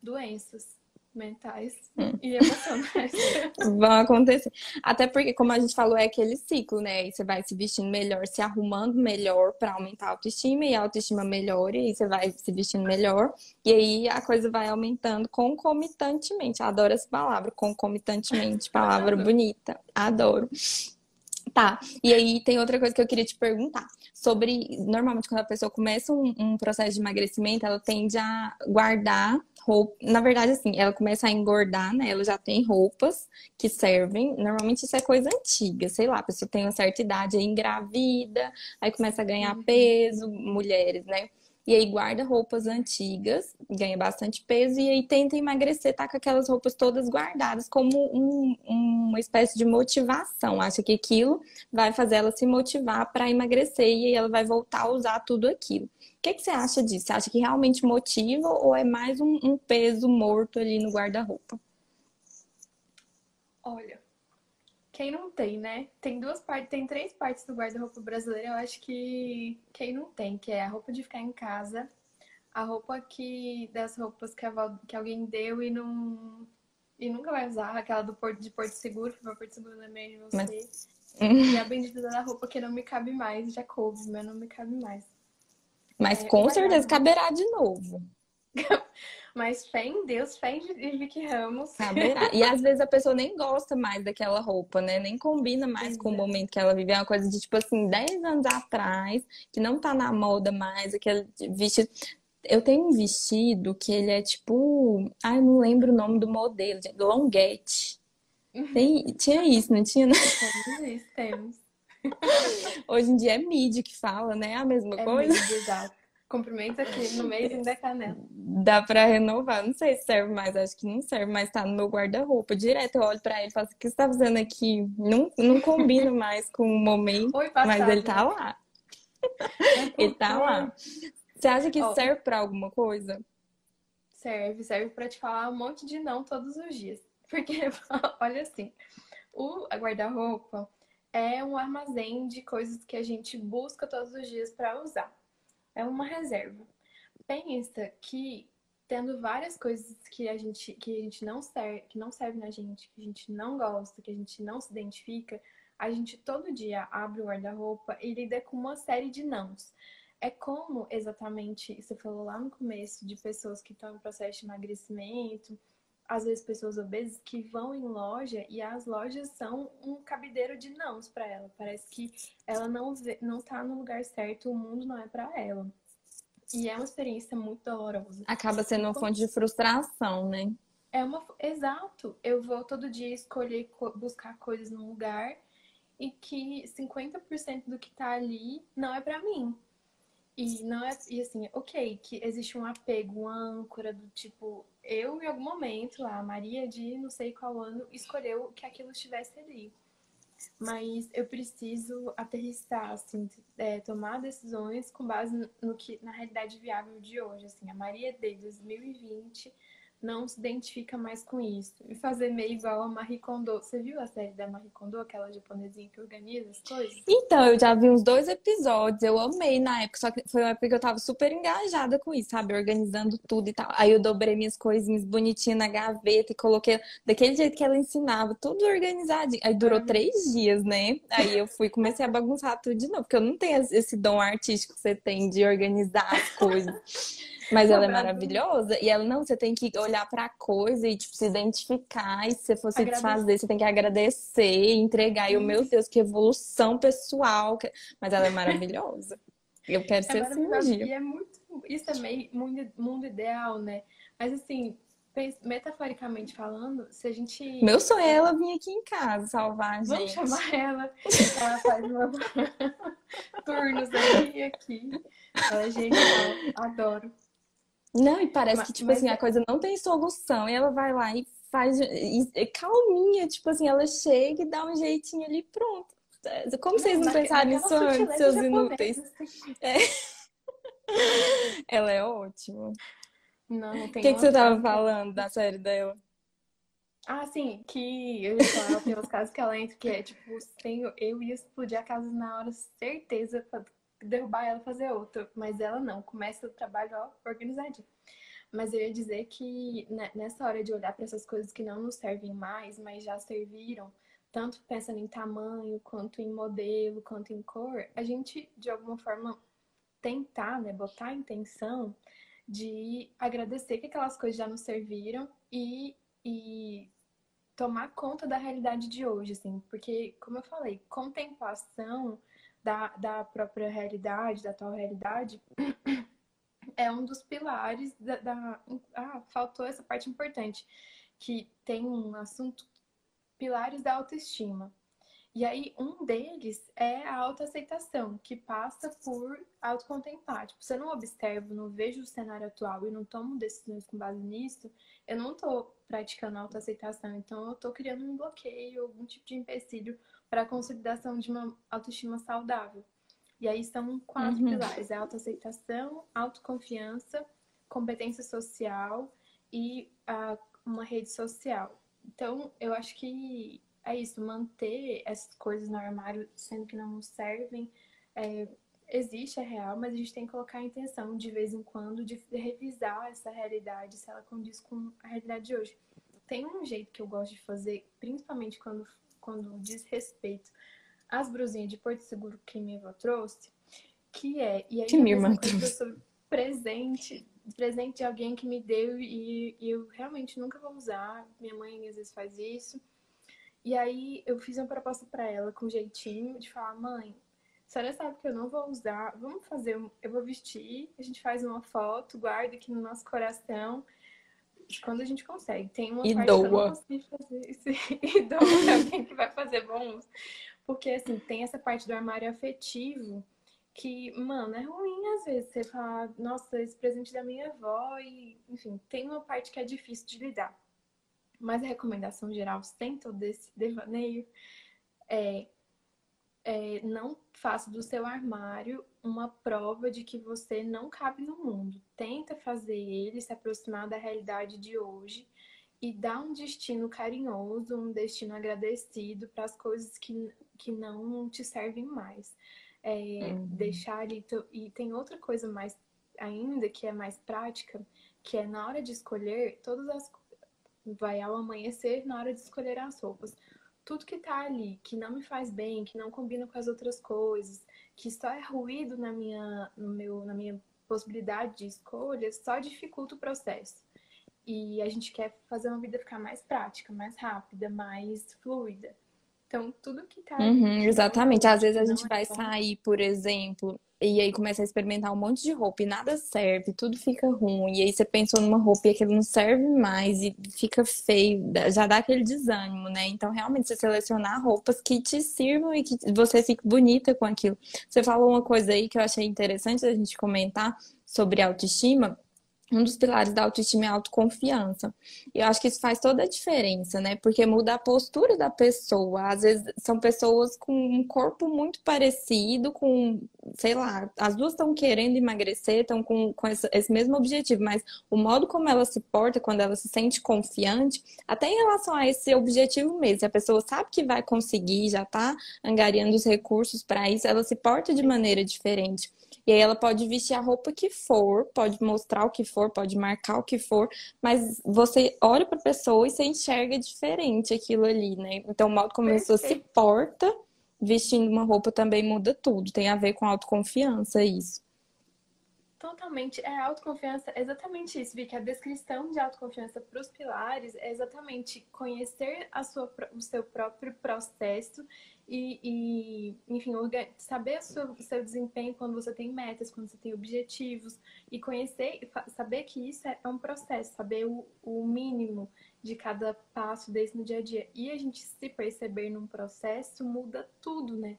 Speaker 1: doenças mentais hum. e emocionais. <laughs>
Speaker 2: Vão acontecer. Até porque, como a gente falou, é aquele ciclo, né? E você vai se vestindo melhor, se arrumando melhor para aumentar a autoestima, e a autoestima melhora, e você vai se vestindo melhor, e aí a coisa vai aumentando concomitantemente. Adoro essa palavra, concomitantemente, palavra bonita. Adoro. Tá, e aí tem outra coisa que eu queria te perguntar. Sobre, normalmente, quando a pessoa começa um, um processo de emagrecimento, ela tende a guardar roupa. Na verdade, assim, ela começa a engordar, né? Ela já tem roupas que servem. Normalmente isso é coisa antiga, sei lá, a pessoa tem uma certa idade, aí engravida, aí começa a ganhar uhum. peso, mulheres, né? E aí guarda roupas antigas, ganha bastante peso e aí tenta emagrecer, tá com aquelas roupas todas guardadas como um, uma espécie de motivação. Acha que aquilo vai fazer ela se motivar para emagrecer e aí ela vai voltar a usar tudo aquilo. O que, que você acha disso? Você acha que realmente motiva ou é mais um, um peso morto ali no guarda-roupa?
Speaker 1: Olha, quem não tem, né? Tem duas partes, tem três partes do guarda-roupa brasileiro. Eu acho que quem não tem, que é a roupa de ficar em casa, a roupa que das roupas que, a, que alguém deu e não e nunca vai usar, aquela do porto de Porto Seguro, que o Porto Seguro não é meio de você. Mas... E a bendita da roupa que não me cabe mais, já coube, mas não me cabe mais.
Speaker 2: Mas é, com certeza caberá de novo. <laughs>
Speaker 1: Mas fé em Deus, fé em Vicky Ramos.
Speaker 2: Saberá. E às vezes a pessoa nem gosta mais daquela roupa, né? Nem combina mais com o momento que ela vive. É uma coisa de, tipo assim, 10 anos atrás, que não tá na moda mais, aquele vestido. Eu tenho um vestido que ele é tipo. Ai, não lembro o nome do modelo, longuete. Tem, tinha isso, não tinha?
Speaker 1: Temos isso, temos. <laughs>
Speaker 2: Hoje em dia é mídia que fala, né? A mesma
Speaker 1: É
Speaker 2: coisa.
Speaker 1: exato. Cumprimento aqui no mês ainda é canela.
Speaker 2: Dá pra renovar. Não sei se serve mais, acho que não serve, mas tá no meu guarda-roupa. Direto eu olho pra ele e falo assim: o que você tá fazendo aqui? Não, não combina <laughs> mais com o momento,
Speaker 1: Oi, passado.
Speaker 2: mas ele tá lá.
Speaker 1: né? <laughs>
Speaker 2: Ele tá lá. Você acha que
Speaker 1: Ó.
Speaker 2: serve pra alguma coisa?
Speaker 1: Serve, serve pra te falar um monte de não todos os dias. <laughs> Porque, olha assim, o guarda-roupa é um armazém de coisas que a gente busca todos os dias pra usar. É uma reserva. Pensa que tendo várias coisas que a gente que a gente não serve, que não serve na gente, que a gente não gosta, que a gente não se identifica, a gente todo dia abre o guarda-roupa e lida com uma série de nãos. É como exatamente, você falou lá no começo, de pessoas que estão em processo de emagrecimento, às vezes pessoas obesas que vão em loja e as lojas são um cabideiro de nãos para ela. Parece que ela não vê, não tá no lugar certo, o mundo não é para ela. E é uma experiência muito dolorosa.
Speaker 2: Acaba sendo uma fonte de frustração, né?
Speaker 1: É uma. Exato. Eu vou todo dia escolher co- buscar coisas num lugar e que 50% do que tá ali não é pra mim. E não é. E assim, ok, que existe um apego, uma âncora do tipo, eu em algum momento, a Maria de não sei qual ano, escolheu que aquilo estivesse ali. Mas eu preciso aterrissar, assim, é, tomar decisões com base no que, na realidade viável de hoje. Assim, a Maria de 2020 não se identifica mais com isso. E fazer meio igual a Marie Kondo. Você viu a série da Marie Kondo, aquela japonesinha que organiza as coisas?
Speaker 2: Então, eu já vi uns dois episódios, eu amei na época, só que foi uma época que eu tava super engajada com isso, sabe? Organizando tudo e tal. Aí eu dobrei minhas coisinhas bonitinhas na gaveta e coloquei daquele jeito que ela ensinava, tudo organizadinho. Aí durou
Speaker 1: Uhum.
Speaker 2: três dias, né? Aí eu fui comecei a bagunçar tudo de novo, porque eu não tenho esse dom artístico que você tem de organizar as coisas. <laughs> Mas ela é maravilhosa. E ela, não, você tem que olhar pra coisa e, tipo, se identificar. E se você for se
Speaker 1: Agradecer.
Speaker 2: desfazer, você tem que agradecer, entregar. E, o meu Deus, que evolução pessoal. Mas ela é maravilhosa. Eu quero
Speaker 1: É
Speaker 2: ser assim
Speaker 1: maravilhoso.
Speaker 2: dia.
Speaker 1: E é muito. Isso é meio mundo, mundo ideal, né? Mas assim, metaforicamente falando, se a gente.
Speaker 2: Meu sonho é ela vir aqui em casa salvar a
Speaker 1: Vamos
Speaker 2: gente.
Speaker 1: chamar ela. Ela faz uma... <laughs> turnos e aqui. Ela é genial. Adoro.
Speaker 2: Não, e parece
Speaker 1: Ma-
Speaker 2: que, tipo
Speaker 1: mas
Speaker 2: assim,
Speaker 1: é-
Speaker 2: a coisa não tem solução. E ela vai lá e faz e- calminha, tipo assim, ela chega e dá um jeitinho ali, pronto. Como vocês não
Speaker 1: Naque-
Speaker 2: pensaram nisso antes, seus inúteis?
Speaker 1: assim. <laughs>
Speaker 2: Ela é ótima.
Speaker 1: Não,
Speaker 2: O
Speaker 1: tem
Speaker 2: que que
Speaker 1: uma
Speaker 2: você tava
Speaker 1: que-
Speaker 2: falando da série dela?
Speaker 1: Ah, sim, que eu ia falar, ela tem uns casos que ela entra que é tipo, tem, eu ia explodir a casa na hora, certeza, derrubar ela fazer outra. Mas ela não, começa o trabalho ó, organizadinho. Mas eu ia dizer que nessa hora de olhar para essas coisas que não nos servem mais, mas já serviram, tanto pensando em tamanho, quanto em modelo, quanto em cor, a gente de alguma forma tentar, né, botar a intenção de agradecer que aquelas coisas já nos serviram e, e tomar conta da realidade de hoje, assim, porque, como eu falei, contemplação da, da própria realidade, da atual realidade, <clears throat> é um dos pilares da, da. Ah, faltou essa parte importante, que tem um assunto, pilares da autoestima. E aí, um deles é a autoaceitação, que passa por autocontemplar. Tipo, se eu não observo, não vejo o cenário atual e não tomo decisões com base nisso, eu não tô praticando autoaceitação. Então, eu tô criando um bloqueio, algum tipo de empecilho para a consolidação de uma autoestima saudável. E aí são quatro
Speaker 2: Uhum.
Speaker 1: pilares: é autoaceitação, autoconfiança, competência social e ah, uma rede social. Então, eu acho que é isso, manter essas coisas no armário, sendo que não nos servem, é, existe, é real, mas a gente tem que colocar a intenção de vez em quando de revisar essa realidade, se ela condiz com a realidade de hoje. Tem um jeito que eu gosto de fazer, principalmente quando, quando diz respeito às brusinhas de Porto Seguro que minha avó trouxe, que é, e aí
Speaker 2: Que minha irmã
Speaker 1: sobre presente, presente de alguém que me deu e, e eu realmente nunca vou usar. Minha mãe às vezes faz isso. E aí eu fiz uma proposta para ela com jeitinho de falar, mãe, a senhora sabe que eu não vou usar, vamos fazer, um- eu vou vestir, a gente faz uma foto, guarda aqui no nosso coração. Quando a gente consegue. Tem uma
Speaker 2: e
Speaker 1: parte
Speaker 2: doa.
Speaker 1: que eu não consegui fazer isso. <laughs> E doa alguém que vai fazer bons. Porque, assim, tem essa parte do armário afetivo que, mano, é ruim às vezes você falar, nossa, esse presente da minha avó e, enfim, tem uma parte que é difícil de lidar. Mas a recomendação geral, sem todo esse devaneio, é, é não faça do seu armário uma prova de que você não cabe no mundo. Tenta fazer ele se aproximar da realidade de hoje e dar um destino carinhoso, um destino agradecido para as coisas que, que não te servem mais. É, uhum. Deixar ali. E tem outra coisa mais ainda que é mais prática, que é na hora de escolher, todas as. Vai ao amanhecer na hora de escolher as roupas. Tudo que tá ali, que não me faz bem, que não combina com as outras coisas, que só é ruído na minha, no meu, na minha possibilidade de escolha, só dificulta o processo. E a gente quer fazer uma vida ficar mais prática, mais rápida, mais fluida. Então, tudo que tá.
Speaker 2: Uhum, exatamente. Às vezes a gente é vai sair, por exemplo, e aí começa a experimentar um monte de roupa e nada serve, tudo fica ruim. E aí você pensou numa roupa e aquilo não serve mais e fica feio, já dá aquele desânimo, né? Então, realmente, você selecionar roupas que te sirvam e que você fique bonita com aquilo. Você falou uma coisa aí que eu achei interessante a gente comentar sobre autoestima um dos pilares da autoestima é a autoconfiança. E eu acho que isso faz toda a diferença, né? Porque muda a postura da pessoa. Às vezes são pessoas com um corpo muito parecido, com, sei lá, as duas estão querendo emagrecer, estão com, com esse, esse, mesmo objetivo, mas o modo como ela se porta, quando ela se sente confiante, até em relação a esse objetivo mesmo, a pessoa sabe que vai conseguir, já está angariando os recursos para isso, ela se porta de maneira diferente. E aí ela pode vestir a roupa que for, pode mostrar o que for, pode marcar o que for, mas você olha para a pessoa e você enxerga diferente aquilo ali, né? Então, o modo como a pessoa se porta vestindo uma roupa também muda tudo. Tem a ver com autoconfiança isso.
Speaker 1: Totalmente. É autoconfiança, é exatamente isso, que A descrição de autoconfiança para os pilares é exatamente conhecer a sua, o seu próprio processo e, e enfim, saber o seu, o seu desempenho quando você tem metas, quando você tem objetivos e conhecer, saber que isso é um processo, saber o, o mínimo de cada passo desse no dia a dia. E a gente se perceber num processo muda tudo, né?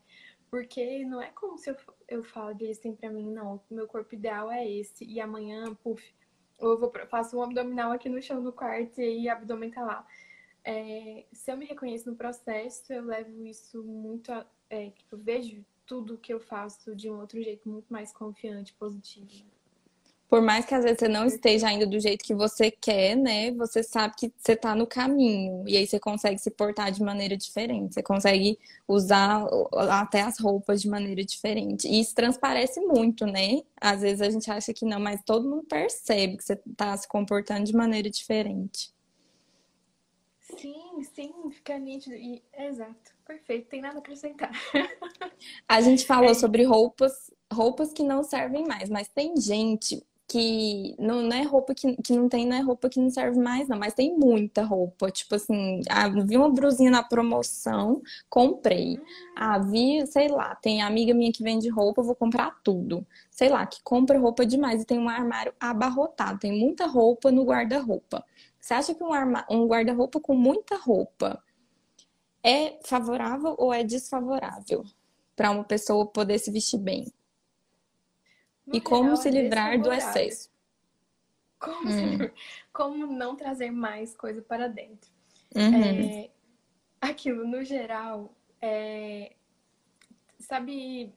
Speaker 1: Porque não é como se eu, eu falasse para mim, não, o meu corpo ideal é esse, e amanhã, puf, eu vou, faço um abdominal aqui no chão do quarto e o abdômen tá lá. É, se eu me reconheço no processo, eu levo isso muito a, é, tipo, vejo tudo que eu faço de um outro jeito muito mais confiante, positivo.
Speaker 2: Por mais que às vezes você não esteja ainda do jeito que você quer, né? Você sabe que você está no caminho. E aí você consegue se portar de maneira diferente. Você consegue usar até as roupas de maneira diferente. E isso transparece muito, né? Às vezes a gente acha que não, mas todo mundo percebe que você está se comportando de maneira diferente.
Speaker 1: Sim, sim, fica nítido. E, exato, perfeito, tem nada a acrescentar.
Speaker 2: a gente falou <laughs> é. sobre roupas, roupas que não servem mais, mas tem gente que não, não, é roupa que, que não tem, não é roupa que não serve mais, não, mas tem muita roupa. Tipo assim, ah, vi uma brusinha na promoção, comprei. Ah, vi, sei lá, tem amiga minha que vende roupa, vou comprar tudo. Sei lá, que compra roupa demais e tem um armário abarrotado, tem muita roupa no guarda-roupa. Você acha que um, um guarda-roupa com muita roupa é favorável ou é desfavorável para uma pessoa poder se vestir bem? E como se livrar do excesso.
Speaker 1: Como, hum. como, não trazer mais coisa para dentro. Uhum. É, aquilo, no geral, é, sabe,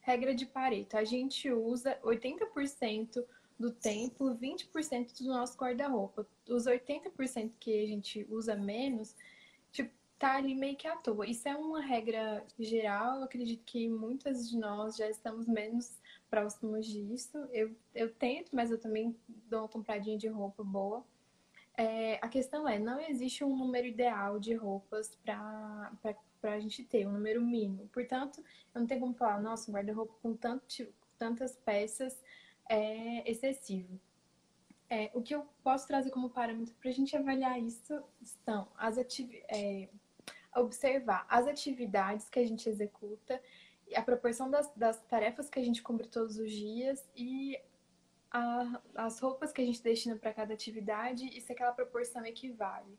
Speaker 1: regra de Pareto, a gente usa 80% do tempo, 20% do nosso guarda-roupa. Os 80% que a gente usa menos, tipo, tá ali meio que à toa. Isso é uma regra geral, eu acredito que muitas de nós já estamos menos próximos disso. Eu, eu tento, mas eu também dou uma compradinha de roupa boa. É, a questão é, não existe um número ideal de roupas para a gente ter, um número mínimo. Portanto, eu não tenho como falar, nossa, um guarda-roupa com tanto, tantas peças é excessivo. É, o que eu posso trazer como parâmetro para a gente avaliar isso são as atividades. É, observar as atividades que a gente executa a proporção das, das tarefas que a gente cumpre todos os dias e a, as roupas que a gente destina para cada atividade e se aquela proporção equivale.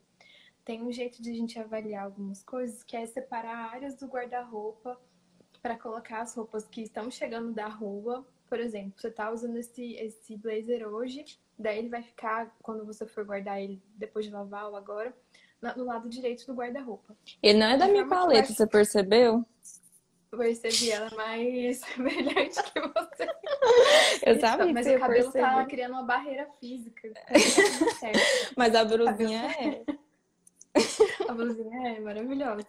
Speaker 1: Tem um jeito de a gente avaliar algumas coisas, que é separar áreas do guarda-roupa para colocar as roupas que estão chegando da rua. Por exemplo, você está usando esse, esse blazer hoje, daí ele vai ficar, quando você for guardar ele depois de lavar ou agora, no lado direito do guarda-roupa.
Speaker 2: Ele não é da minha paleta, você percebeu?
Speaker 1: Percebi ela mais <laughs> brilhante que você.
Speaker 2: Eu sabia
Speaker 1: Mas
Speaker 2: que
Speaker 1: o cabelo perceber. tá criando uma barreira física. <laughs>
Speaker 2: Mas a brusinha é. <laughs>
Speaker 1: A blusinha é maravilhosa.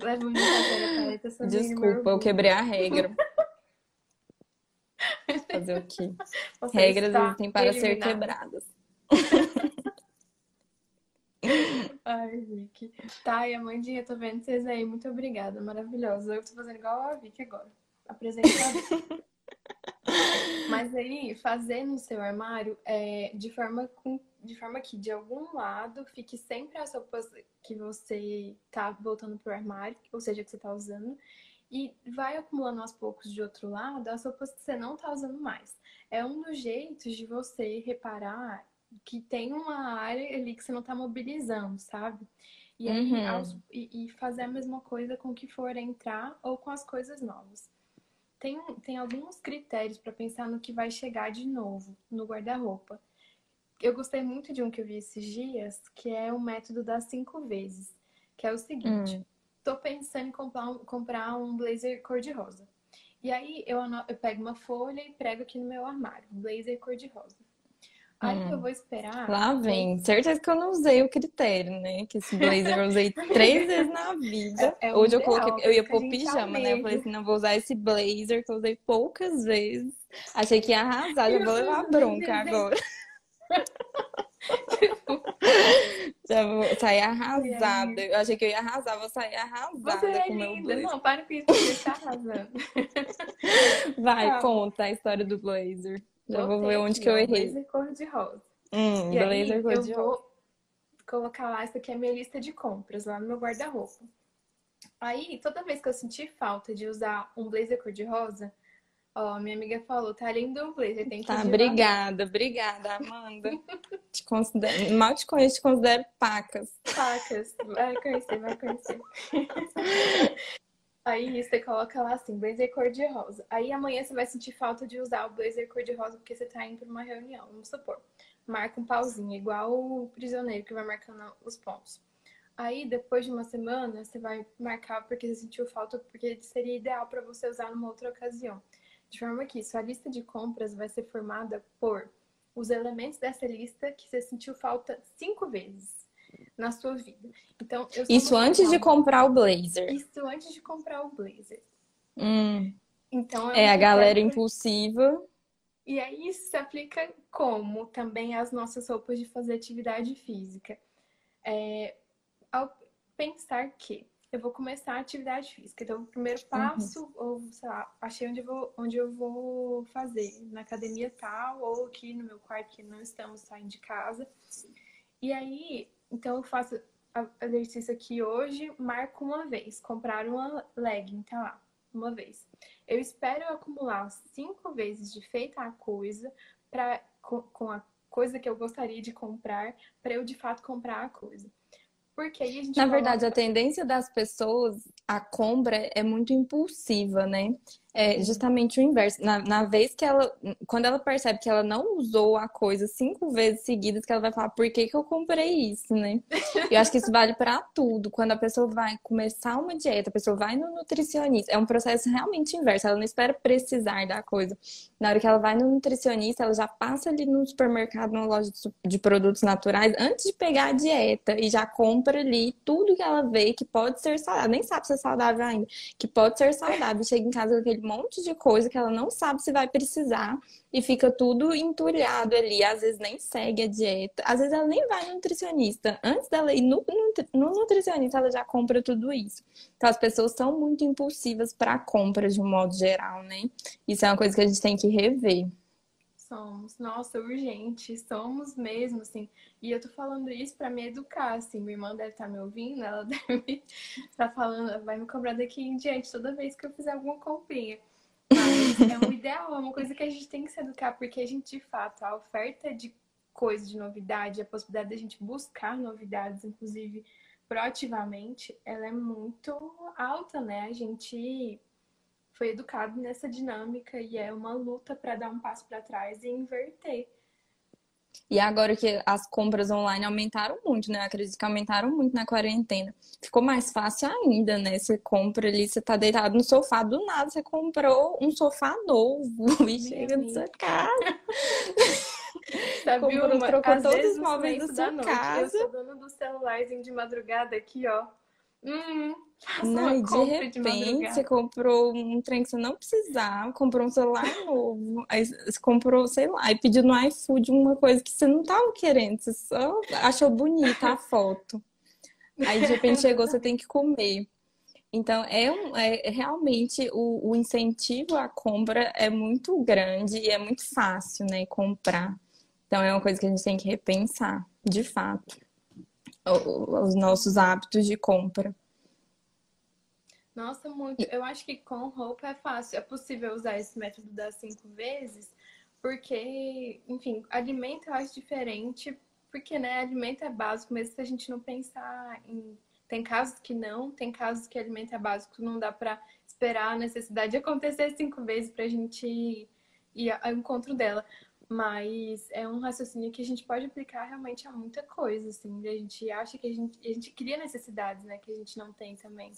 Speaker 1: Leva muito a sério,
Speaker 2: tá Desculpa, eu quebrei a regra. Fazer o quê? Você Regras existem para eliminado. ser quebradas.
Speaker 1: Ai, Vicky. Tá, e Amandinha, tô vendo vocês aí. Muito obrigada, maravilhosa. Eu tô fazendo igual a Vicky agora. Apresentador. <laughs> Mas aí, fazer no seu armário é, de, forma com, de forma que, de algum lado, fique sempre as roupas que você tá voltando pro armário, ou seja, que você tá usando, e vai acumulando aos poucos de outro lado as roupas que você não tá usando mais. É um dos jeitos de você reparar que tem uma área ali que você não tá mobilizando, sabe? E, aí, uhum. aos, e, e fazer a mesma coisa com o que for entrar ou com as coisas novas tem, tem alguns critérios para pensar no que vai chegar de novo no guarda-roupa. Eu gostei muito de um que eu vi esses dias, que é o método das cinco vezes, que é o seguinte: hum. tô pensando em comprar um, comprar um blazer cor-de-rosa. E aí eu, eu pego uma folha e prego aqui no meu armário, blazer cor-de-rosa. Aí hum. eu vou esperar.
Speaker 2: Lá vem. Certeza que eu não usei o critério, né? Que esse blazer eu usei <laughs> três vezes na vida. É, é Hoje eu coloquei, eu ia pôr pijama, né? Eu falei assim, não vou usar esse blazer que eu usei poucas vezes. Achei que ia arrasar, já vou levar bronca agora. <laughs> Já vou sair arrasada. Eu achei que eu ia arrasar, vou sair arrasada
Speaker 1: você é
Speaker 2: com o
Speaker 1: meu blazer. Não, para com isso, você tá arrasando. <laughs>
Speaker 2: Vai, tá. conta a história do blazer. Já vou ver onde que eu errei.
Speaker 1: Blazer cor-de-rosa.
Speaker 2: Hum, e blazer cor-de-rosa. Eu vou
Speaker 1: colocar lá, essa aqui é a minha lista de compras, lá no meu guarda-roupa. Aí, toda vez que eu sentir falta de usar um blazer cor-de-rosa, ó, minha amiga falou, tá lindo o blazer, tem que
Speaker 2: Tá, obrigada, obrigada, Amanda. te considero, mal te conheço, te considero pacas.
Speaker 1: Pacas, vai conhecer, vai conhecer. <laughs> Aí você coloca lá assim, blazer cor-de-rosa. Aí amanhã você vai sentir falta de usar o blazer cor-de-rosa porque você tá indo pra uma reunião, vamos supor. Marca um pauzinho, igual o prisioneiro que vai marcando os pontos. Aí, depois de uma semana, você vai marcar porque você sentiu falta, porque seria ideal para você usar numa outra ocasião. De forma que sua lista de compras vai ser formada por os elementos dessa lista que você sentiu falta cinco vezes na sua vida. Então,
Speaker 2: Isso antes de comprar o blazer.
Speaker 1: Isso antes de comprar o blazer.
Speaker 2: Hum. Então, é a galera quero... impulsiva.
Speaker 1: E aí isso se aplica como também às nossas roupas de fazer atividade física. É, ao pensar que eu vou começar a atividade física. Então, o primeiro uhum. passo, uhum. ou sei lá, achei onde eu, vou, onde eu vou fazer, na academia tal, ou aqui no meu quarto, que não estamos saindo de casa. E aí, então eu faço exercício aqui hoje, marco uma vez. Comprar uma legging, tá lá, uma vez. Eu espero acumular cinco vezes de feita a coisa pra, com, com a coisa que eu gostaria de comprar, para eu de fato comprar a coisa. Porque aí a gente.
Speaker 2: Na coloca... verdade, a tendência das pessoas, a compra é muito impulsiva, né? É justamente o inverso. Na, na, vez que ela, quando ela percebe que ela não usou a coisa cinco vezes seguidas, que ela vai falar, por que, que eu comprei isso, né? <laughs> Eu acho que isso vale para tudo. Quando a pessoa vai começar uma dieta, a pessoa vai no nutricionista, é um processo realmente inverso. Ela não espera precisar da coisa. Na hora que ela vai no nutricionista, ela já passa ali no supermercado, numa loja de produtos naturais, antes de pegar a dieta e já compra ali tudo que ela vê que pode ser saudável. Nem sabe se é saudável ainda, que pode ser saudável. Chega em casa com aquele monte de coisa que ela não sabe se vai precisar e fica tudo entulhado ali. Às vezes nem segue a dieta, às vezes ela nem vai no nutricionista. Antes dela ir no, no, no nutricionista, ela já compra tudo isso. Então as pessoas são muito impulsivas para compras de um modo geral, né? Isso é uma coisa que a gente tem que rever.
Speaker 1: Somos, nossa, urgente, somos mesmo, assim. E eu tô falando isso para me educar, assim. Minha irmã deve estar tá me ouvindo, ela <laughs> deve tá falando, vai me cobrar daqui em diante toda vez que eu fizer alguma comprinha. Mas é um ideal, é uma coisa que a gente tem que se educar, porque a gente, de fato, a oferta de coisa, de novidade, a possibilidade da gente buscar novidades, inclusive proativamente, ela é muito alta, né? A gente foi educado nessa dinâmica e é uma luta para dar um passo para trás e inverter.
Speaker 2: E agora que as compras online aumentaram muito, né? Eu acredito que aumentaram muito na quarentena. Ficou mais fácil ainda, né? Você compra ali, você tá deitado no sofá, do nada você comprou um sofá novo <laughs> e chega na sua casa.
Speaker 1: Sabe comprou, uma, trocou todos os móveis da sua noite, casa. Eu sou dona do celularzinho de madrugada aqui, ó. Hum,
Speaker 2: não, e de repente de você comprou um trem que você não precisava, comprou um celular novo, aí você comprou, sei lá, e pediu no iFood uma coisa que você não estava querendo, você só achou bonita a <laughs> foto. Aí de repente chegou, você tem que comer. Então, é, um, é realmente o, o, incentivo à compra é muito grande e é muito fácil, né, comprar. Então, é uma coisa que a gente tem que repensar, de fato, os nossos hábitos de compra.
Speaker 1: Nossa, muito. Eu acho que com roupa é fácil. É possível usar esse método das cinco vezes, porque, enfim, alimento eu acho diferente, porque, né, alimento é básico, mesmo se a gente não pensar em. Tem casos que não, tem casos que alimento é básico, não dá para esperar a necessidade acontecer cinco vezes pra gente ir ao encontro dela. Mas é um raciocínio que a gente pode aplicar realmente a muita coisa, assim. A gente acha que a gente, a gente cria necessidades, né, que a gente não tem também.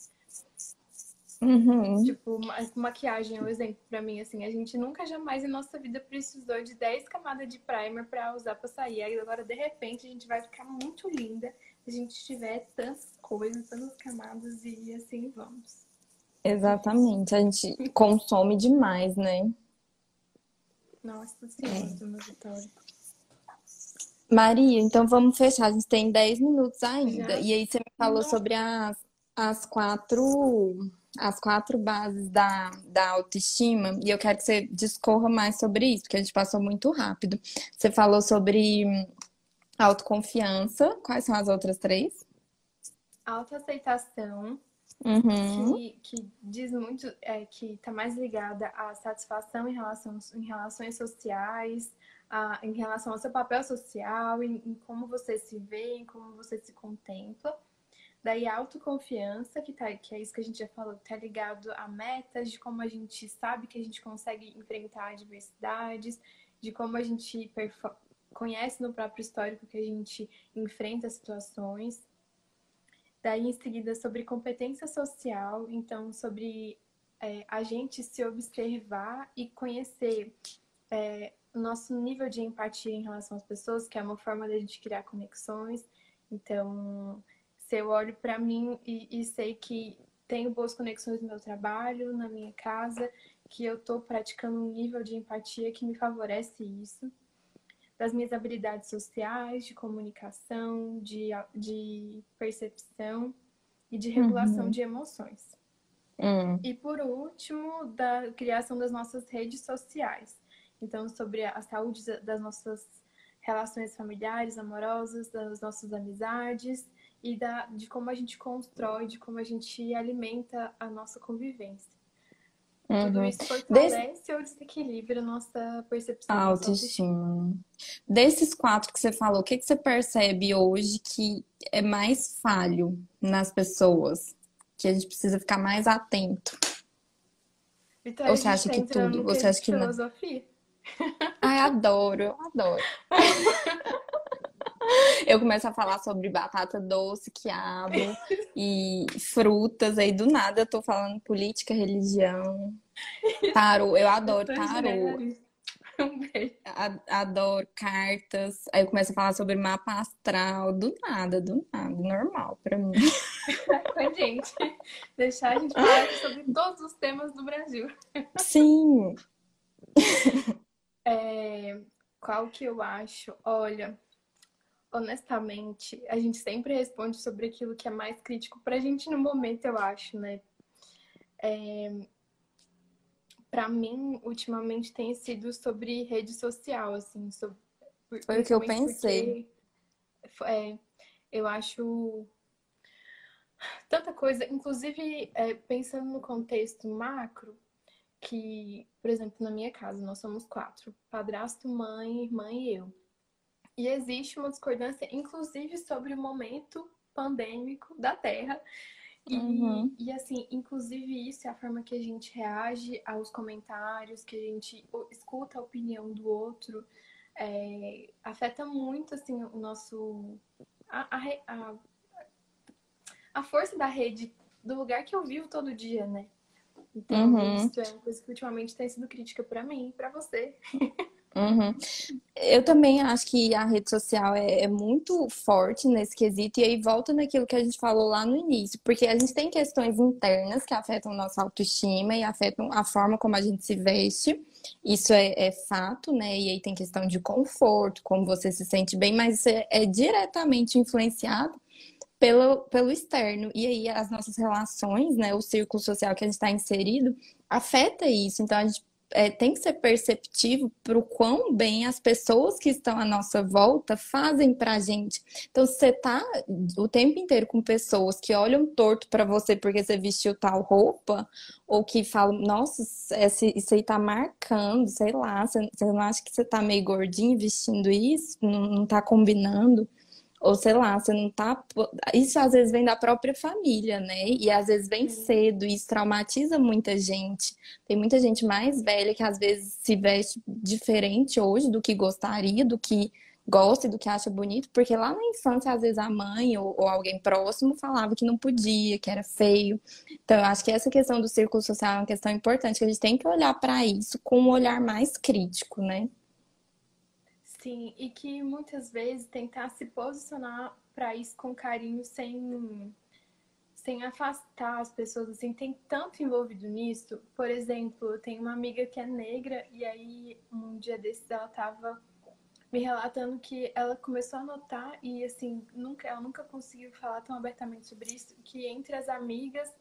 Speaker 2: Uhum.
Speaker 1: Tipo, maquiagem é um exemplo pra mim, assim. A gente nunca jamais em nossa vida precisou de 10 camadas de primer pra usar pra sair. Aí agora, de repente, a gente vai ficar muito linda se a gente tiver tantas coisas, tantas camadas e assim vamos.
Speaker 2: Exatamente. A gente consome demais, né?
Speaker 1: Nossa é. Vitória.
Speaker 2: Maria, então vamos fechar. A gente tem 10 minutos ainda. Já? E aí você me falou Nossa. sobre as, as quatro as quatro bases da, da autoestima e eu quero que você discorra mais sobre isso, porque a gente passou muito rápido. Você falou sobre autoconfiança. Quais são as outras três?
Speaker 1: Autoaceitação,
Speaker 2: uhum.
Speaker 1: que, que diz muito, é, que está mais ligada à satisfação em, relação, em relações sociais, a, em relação ao seu papel social, em, em como você se vê, em como você se contempla. Daí a autoconfiança, que, tá, que é isso que a gente já falou, tá ligado a metas, de como a gente sabe que a gente consegue enfrentar adversidades, de como a gente conhece no próprio histórico que a gente enfrenta situações. Daí em seguida sobre competência social, então sobre é, a gente se observar e conhecer é, o nosso nível de empatia em relação às pessoas, que é uma forma da gente criar conexões. Então, se eu olho para mim e, e, sei que tenho boas conexões no meu trabalho, na minha casa, que eu estou praticando um nível de empatia que me favorece isso, das minhas habilidades sociais, de comunicação, de, de percepção e de regulação uhum. de emoções.
Speaker 2: Uhum.
Speaker 1: E por último, da criação das nossas redes sociais. Então, sobre a saúde das nossas relações familiares, amorosas, das nossas amizades e da, de como a gente constrói, de como a gente alimenta a nossa convivência. Uhum. Tudo isso fortalece Des... ou desequilibra a nossa percepção.
Speaker 2: A autoestima. Desses quatro que você falou, o que, que você percebe hoje que é mais falho nas pessoas? Que a gente precisa ficar mais atento?
Speaker 1: Vitória, ou você acha tá que tudo? Você acha que filosofia?
Speaker 2: não? Ai, adoro, eu adoro. <laughs> <laughs> Eu começo a falar sobre batata doce, quiabo e frutas, aí do nada eu tô falando política, religião, tarô. Eu adoro tarô. Adoro cartas. Aí eu começo a falar sobre mapa astral, do nada, do nada, normal pra mim. <laughs>
Speaker 1: Com a gente. Deixar a gente falar sobre todos os temas do Brasil.
Speaker 2: Sim.
Speaker 1: É, qual que eu acho? Olha, honestamente, a gente sempre responde sobre aquilo que é mais crítico pra gente no momento, eu acho, né? É... Pra mim, ultimamente, tem sido sobre rede social, assim. Sobre...
Speaker 2: Foi o que eu pensei.
Speaker 1: Porque, é, eu acho tanta coisa, inclusive é, pensando no contexto macro, que, por exemplo, na minha casa, nós somos quatro: padrasto, mãe, irmã e eu. E existe uma discordância, inclusive, sobre o momento pandêmico da Terra. E, uhum. e assim, inclusive isso é a forma que a gente reage aos comentários, que a gente escuta a opinião do outro, é, afeta muito assim o nosso a, a, a, a força da rede do lugar que eu vivo todo dia, né? Então, uhum. isso é uma coisa que ultimamente tem sido crítica para mim e para você. <laughs>
Speaker 2: Uhum. Eu também acho que a rede social é, é, muito forte nesse quesito, e aí volta naquilo que a gente falou lá no início, porque a gente tem questões internas que afetam nossa autoestima e afetam a forma como a gente se veste. Isso é, é fato, né? E aí tem questão de conforto, como você se sente bem, mas isso é, é diretamente influenciado pelo, pelo externo. E aí as nossas relações, né, o círculo social que a gente está inserido, afeta isso. Então a gente é, tem que ser perceptivo para o quão bem as pessoas que estão à nossa volta fazem para a gente. Então, se você tá o tempo inteiro com pessoas que olham torto para você porque você vestiu tal roupa, ou que falam, nossa, isso aí tá marcando, sei lá, você, não acha que você tá meio gordinho vestindo isso? Não, não tá combinando? Ou sei lá, você não tá. Isso às vezes vem da própria família, né? E às vezes vem cedo, e isso traumatiza muita gente. Tem muita gente mais velha que às vezes se veste diferente hoje do que gostaria, do que gosta e do que acha bonito, porque lá na infância, às vezes, a mãe ou, ou, alguém próximo falava que não podia, que era feio. Então, eu acho que essa questão do círculo social é uma questão importante, que a gente tem que olhar para isso com um olhar mais crítico, né?
Speaker 1: Sim, e que muitas vezes tentar se posicionar para isso com carinho sem sem afastar as pessoas, assim, tem tanto envolvido nisso. Por exemplo, eu tenho uma amiga que é negra e aí um dia desses ela tava me relatando que ela começou a notar e assim, nunca ela nunca conseguiu falar tão abertamente sobre isso, que entre as amigas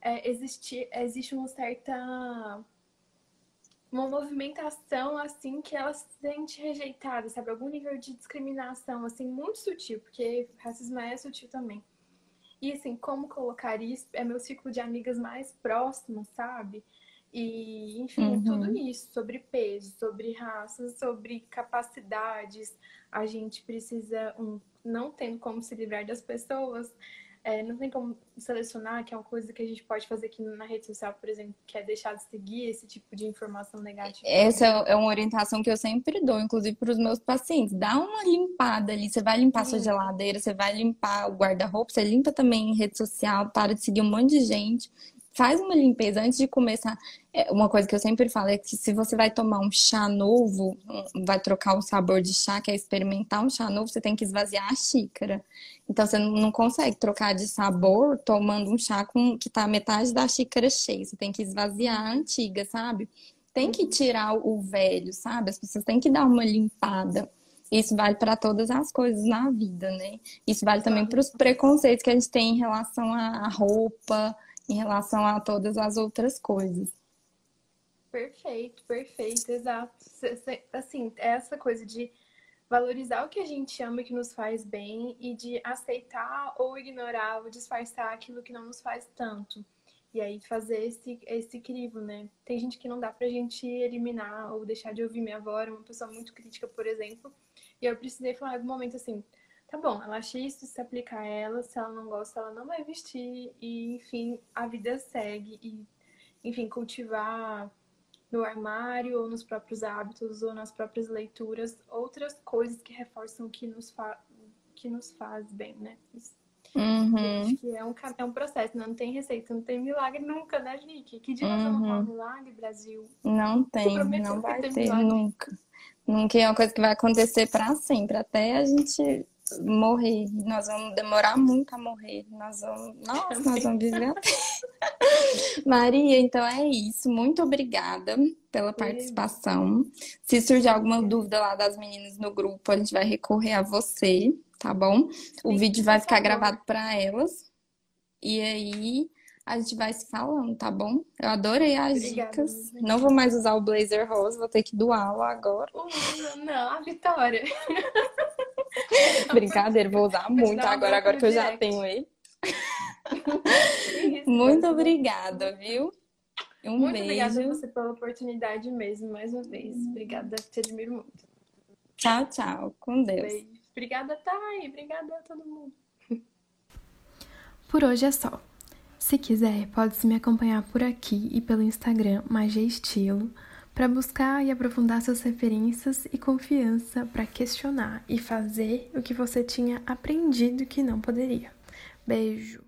Speaker 1: é, existe, existe uma certa uma movimentação assim que ela se sente rejeitada, sabe? Algum nível de discriminação assim muito sutil, porque racismo é sutil também. E assim, como colocar isso é meu ciclo de amigas mais próximo, sabe? E, enfim, uhum. tudo isso sobre peso, sobre raça, sobre capacidades. A gente precisa, um, não tendo como se livrar das pessoas, é, não tem como selecionar, que é uma coisa que a gente pode fazer aqui na rede social, por exemplo, que é deixar de seguir esse tipo de informação negativa.
Speaker 2: Essa é uma orientação que eu sempre dou, inclusive para os meus pacientes. Dá uma limpada ali. Você vai limpar sua geladeira, você vai limpar o guarda-roupa, você limpa também em rede social, para de seguir um monte de gente faz uma limpeza antes de começar. É, uma coisa que eu sempre falo é que se você vai tomar um chá novo, vai trocar o sabor de chá, quer experimentar um chá novo, você tem que esvaziar a xícara. Então você não consegue trocar de sabor tomando um chá com que tá metade da xícara cheia. Você tem que esvaziar a antiga, sabe? Tem que tirar o velho, sabe? As pessoas têm que dar uma limpada. Isso vale para todas as coisas na vida, né? Isso vale também para os preconceitos que a gente tem em relação à roupa, em relação a todas as outras coisas.
Speaker 1: Perfeito, perfeito, exato. Assim, essa coisa de valorizar o que a gente ama e que nos faz bem e de aceitar ou ignorar ou disfarçar aquilo que não nos faz tanto. E aí fazer esse, esse crivo, né? Tem gente que não dá pra gente eliminar ou deixar de ouvir minha avó, uma pessoa muito crítica, por exemplo. E eu precisei falar em algum momento assim, tá bom, ela acha isso, se aplicar a ela, se ela não gosta, ela não vai vestir, e enfim, a vida segue. E, enfim, cultivar no armário, ou nos próprios hábitos, ou nas próprias leituras, outras coisas que reforçam o que nos, fa que nos faz bem, né? Isso.
Speaker 2: Uhum.
Speaker 1: Acho que é um, é um processo, né? não tem receita, não tem milagre nunca, né, Nick? Que dia uhum. nós vamos milagre, Brasil?
Speaker 2: Não tem, não vai ter, nunca. Nunca é uma coisa que vai acontecer para sempre, até a gente morrer. Nós vamos demorar muito a morrer. Nós vamos. Nossa, nós vamos viver. <laughs> Maria, então é isso. Muito obrigada pela participação. Se surgir alguma dúvida lá das meninas no grupo, a gente vai recorrer a você, tá bom? O vídeo vai ficar gravado para elas. E aí a gente vai se falando, tá bom? Eu adorei as Obrigada, dicas. Não vou mais usar o blazer rosa, vou ter que doá-lo agora.
Speaker 1: Uh, não, a Vitória. <laughs> <laughs>
Speaker 2: Brincadeira, vou usar muito agora, agora que eu já tenho ele. <laughs> Muito obrigada, viu? Um
Speaker 3: muito
Speaker 2: beijo.
Speaker 3: obrigada a você pela oportunidade mesmo, mais uma vez. Obrigada, te admiro muito.
Speaker 2: Tchau, tchau. Com Deus.
Speaker 3: Beijo. Obrigada, Thay. Obrigada a todo mundo.
Speaker 1: Por hoje é só. Se quiser, pode me acompanhar por aqui e pelo Instagram Magia Estilo para buscar e aprofundar suas referências e confiança para questionar e fazer o que você tinha aprendido que não poderia. Beijo!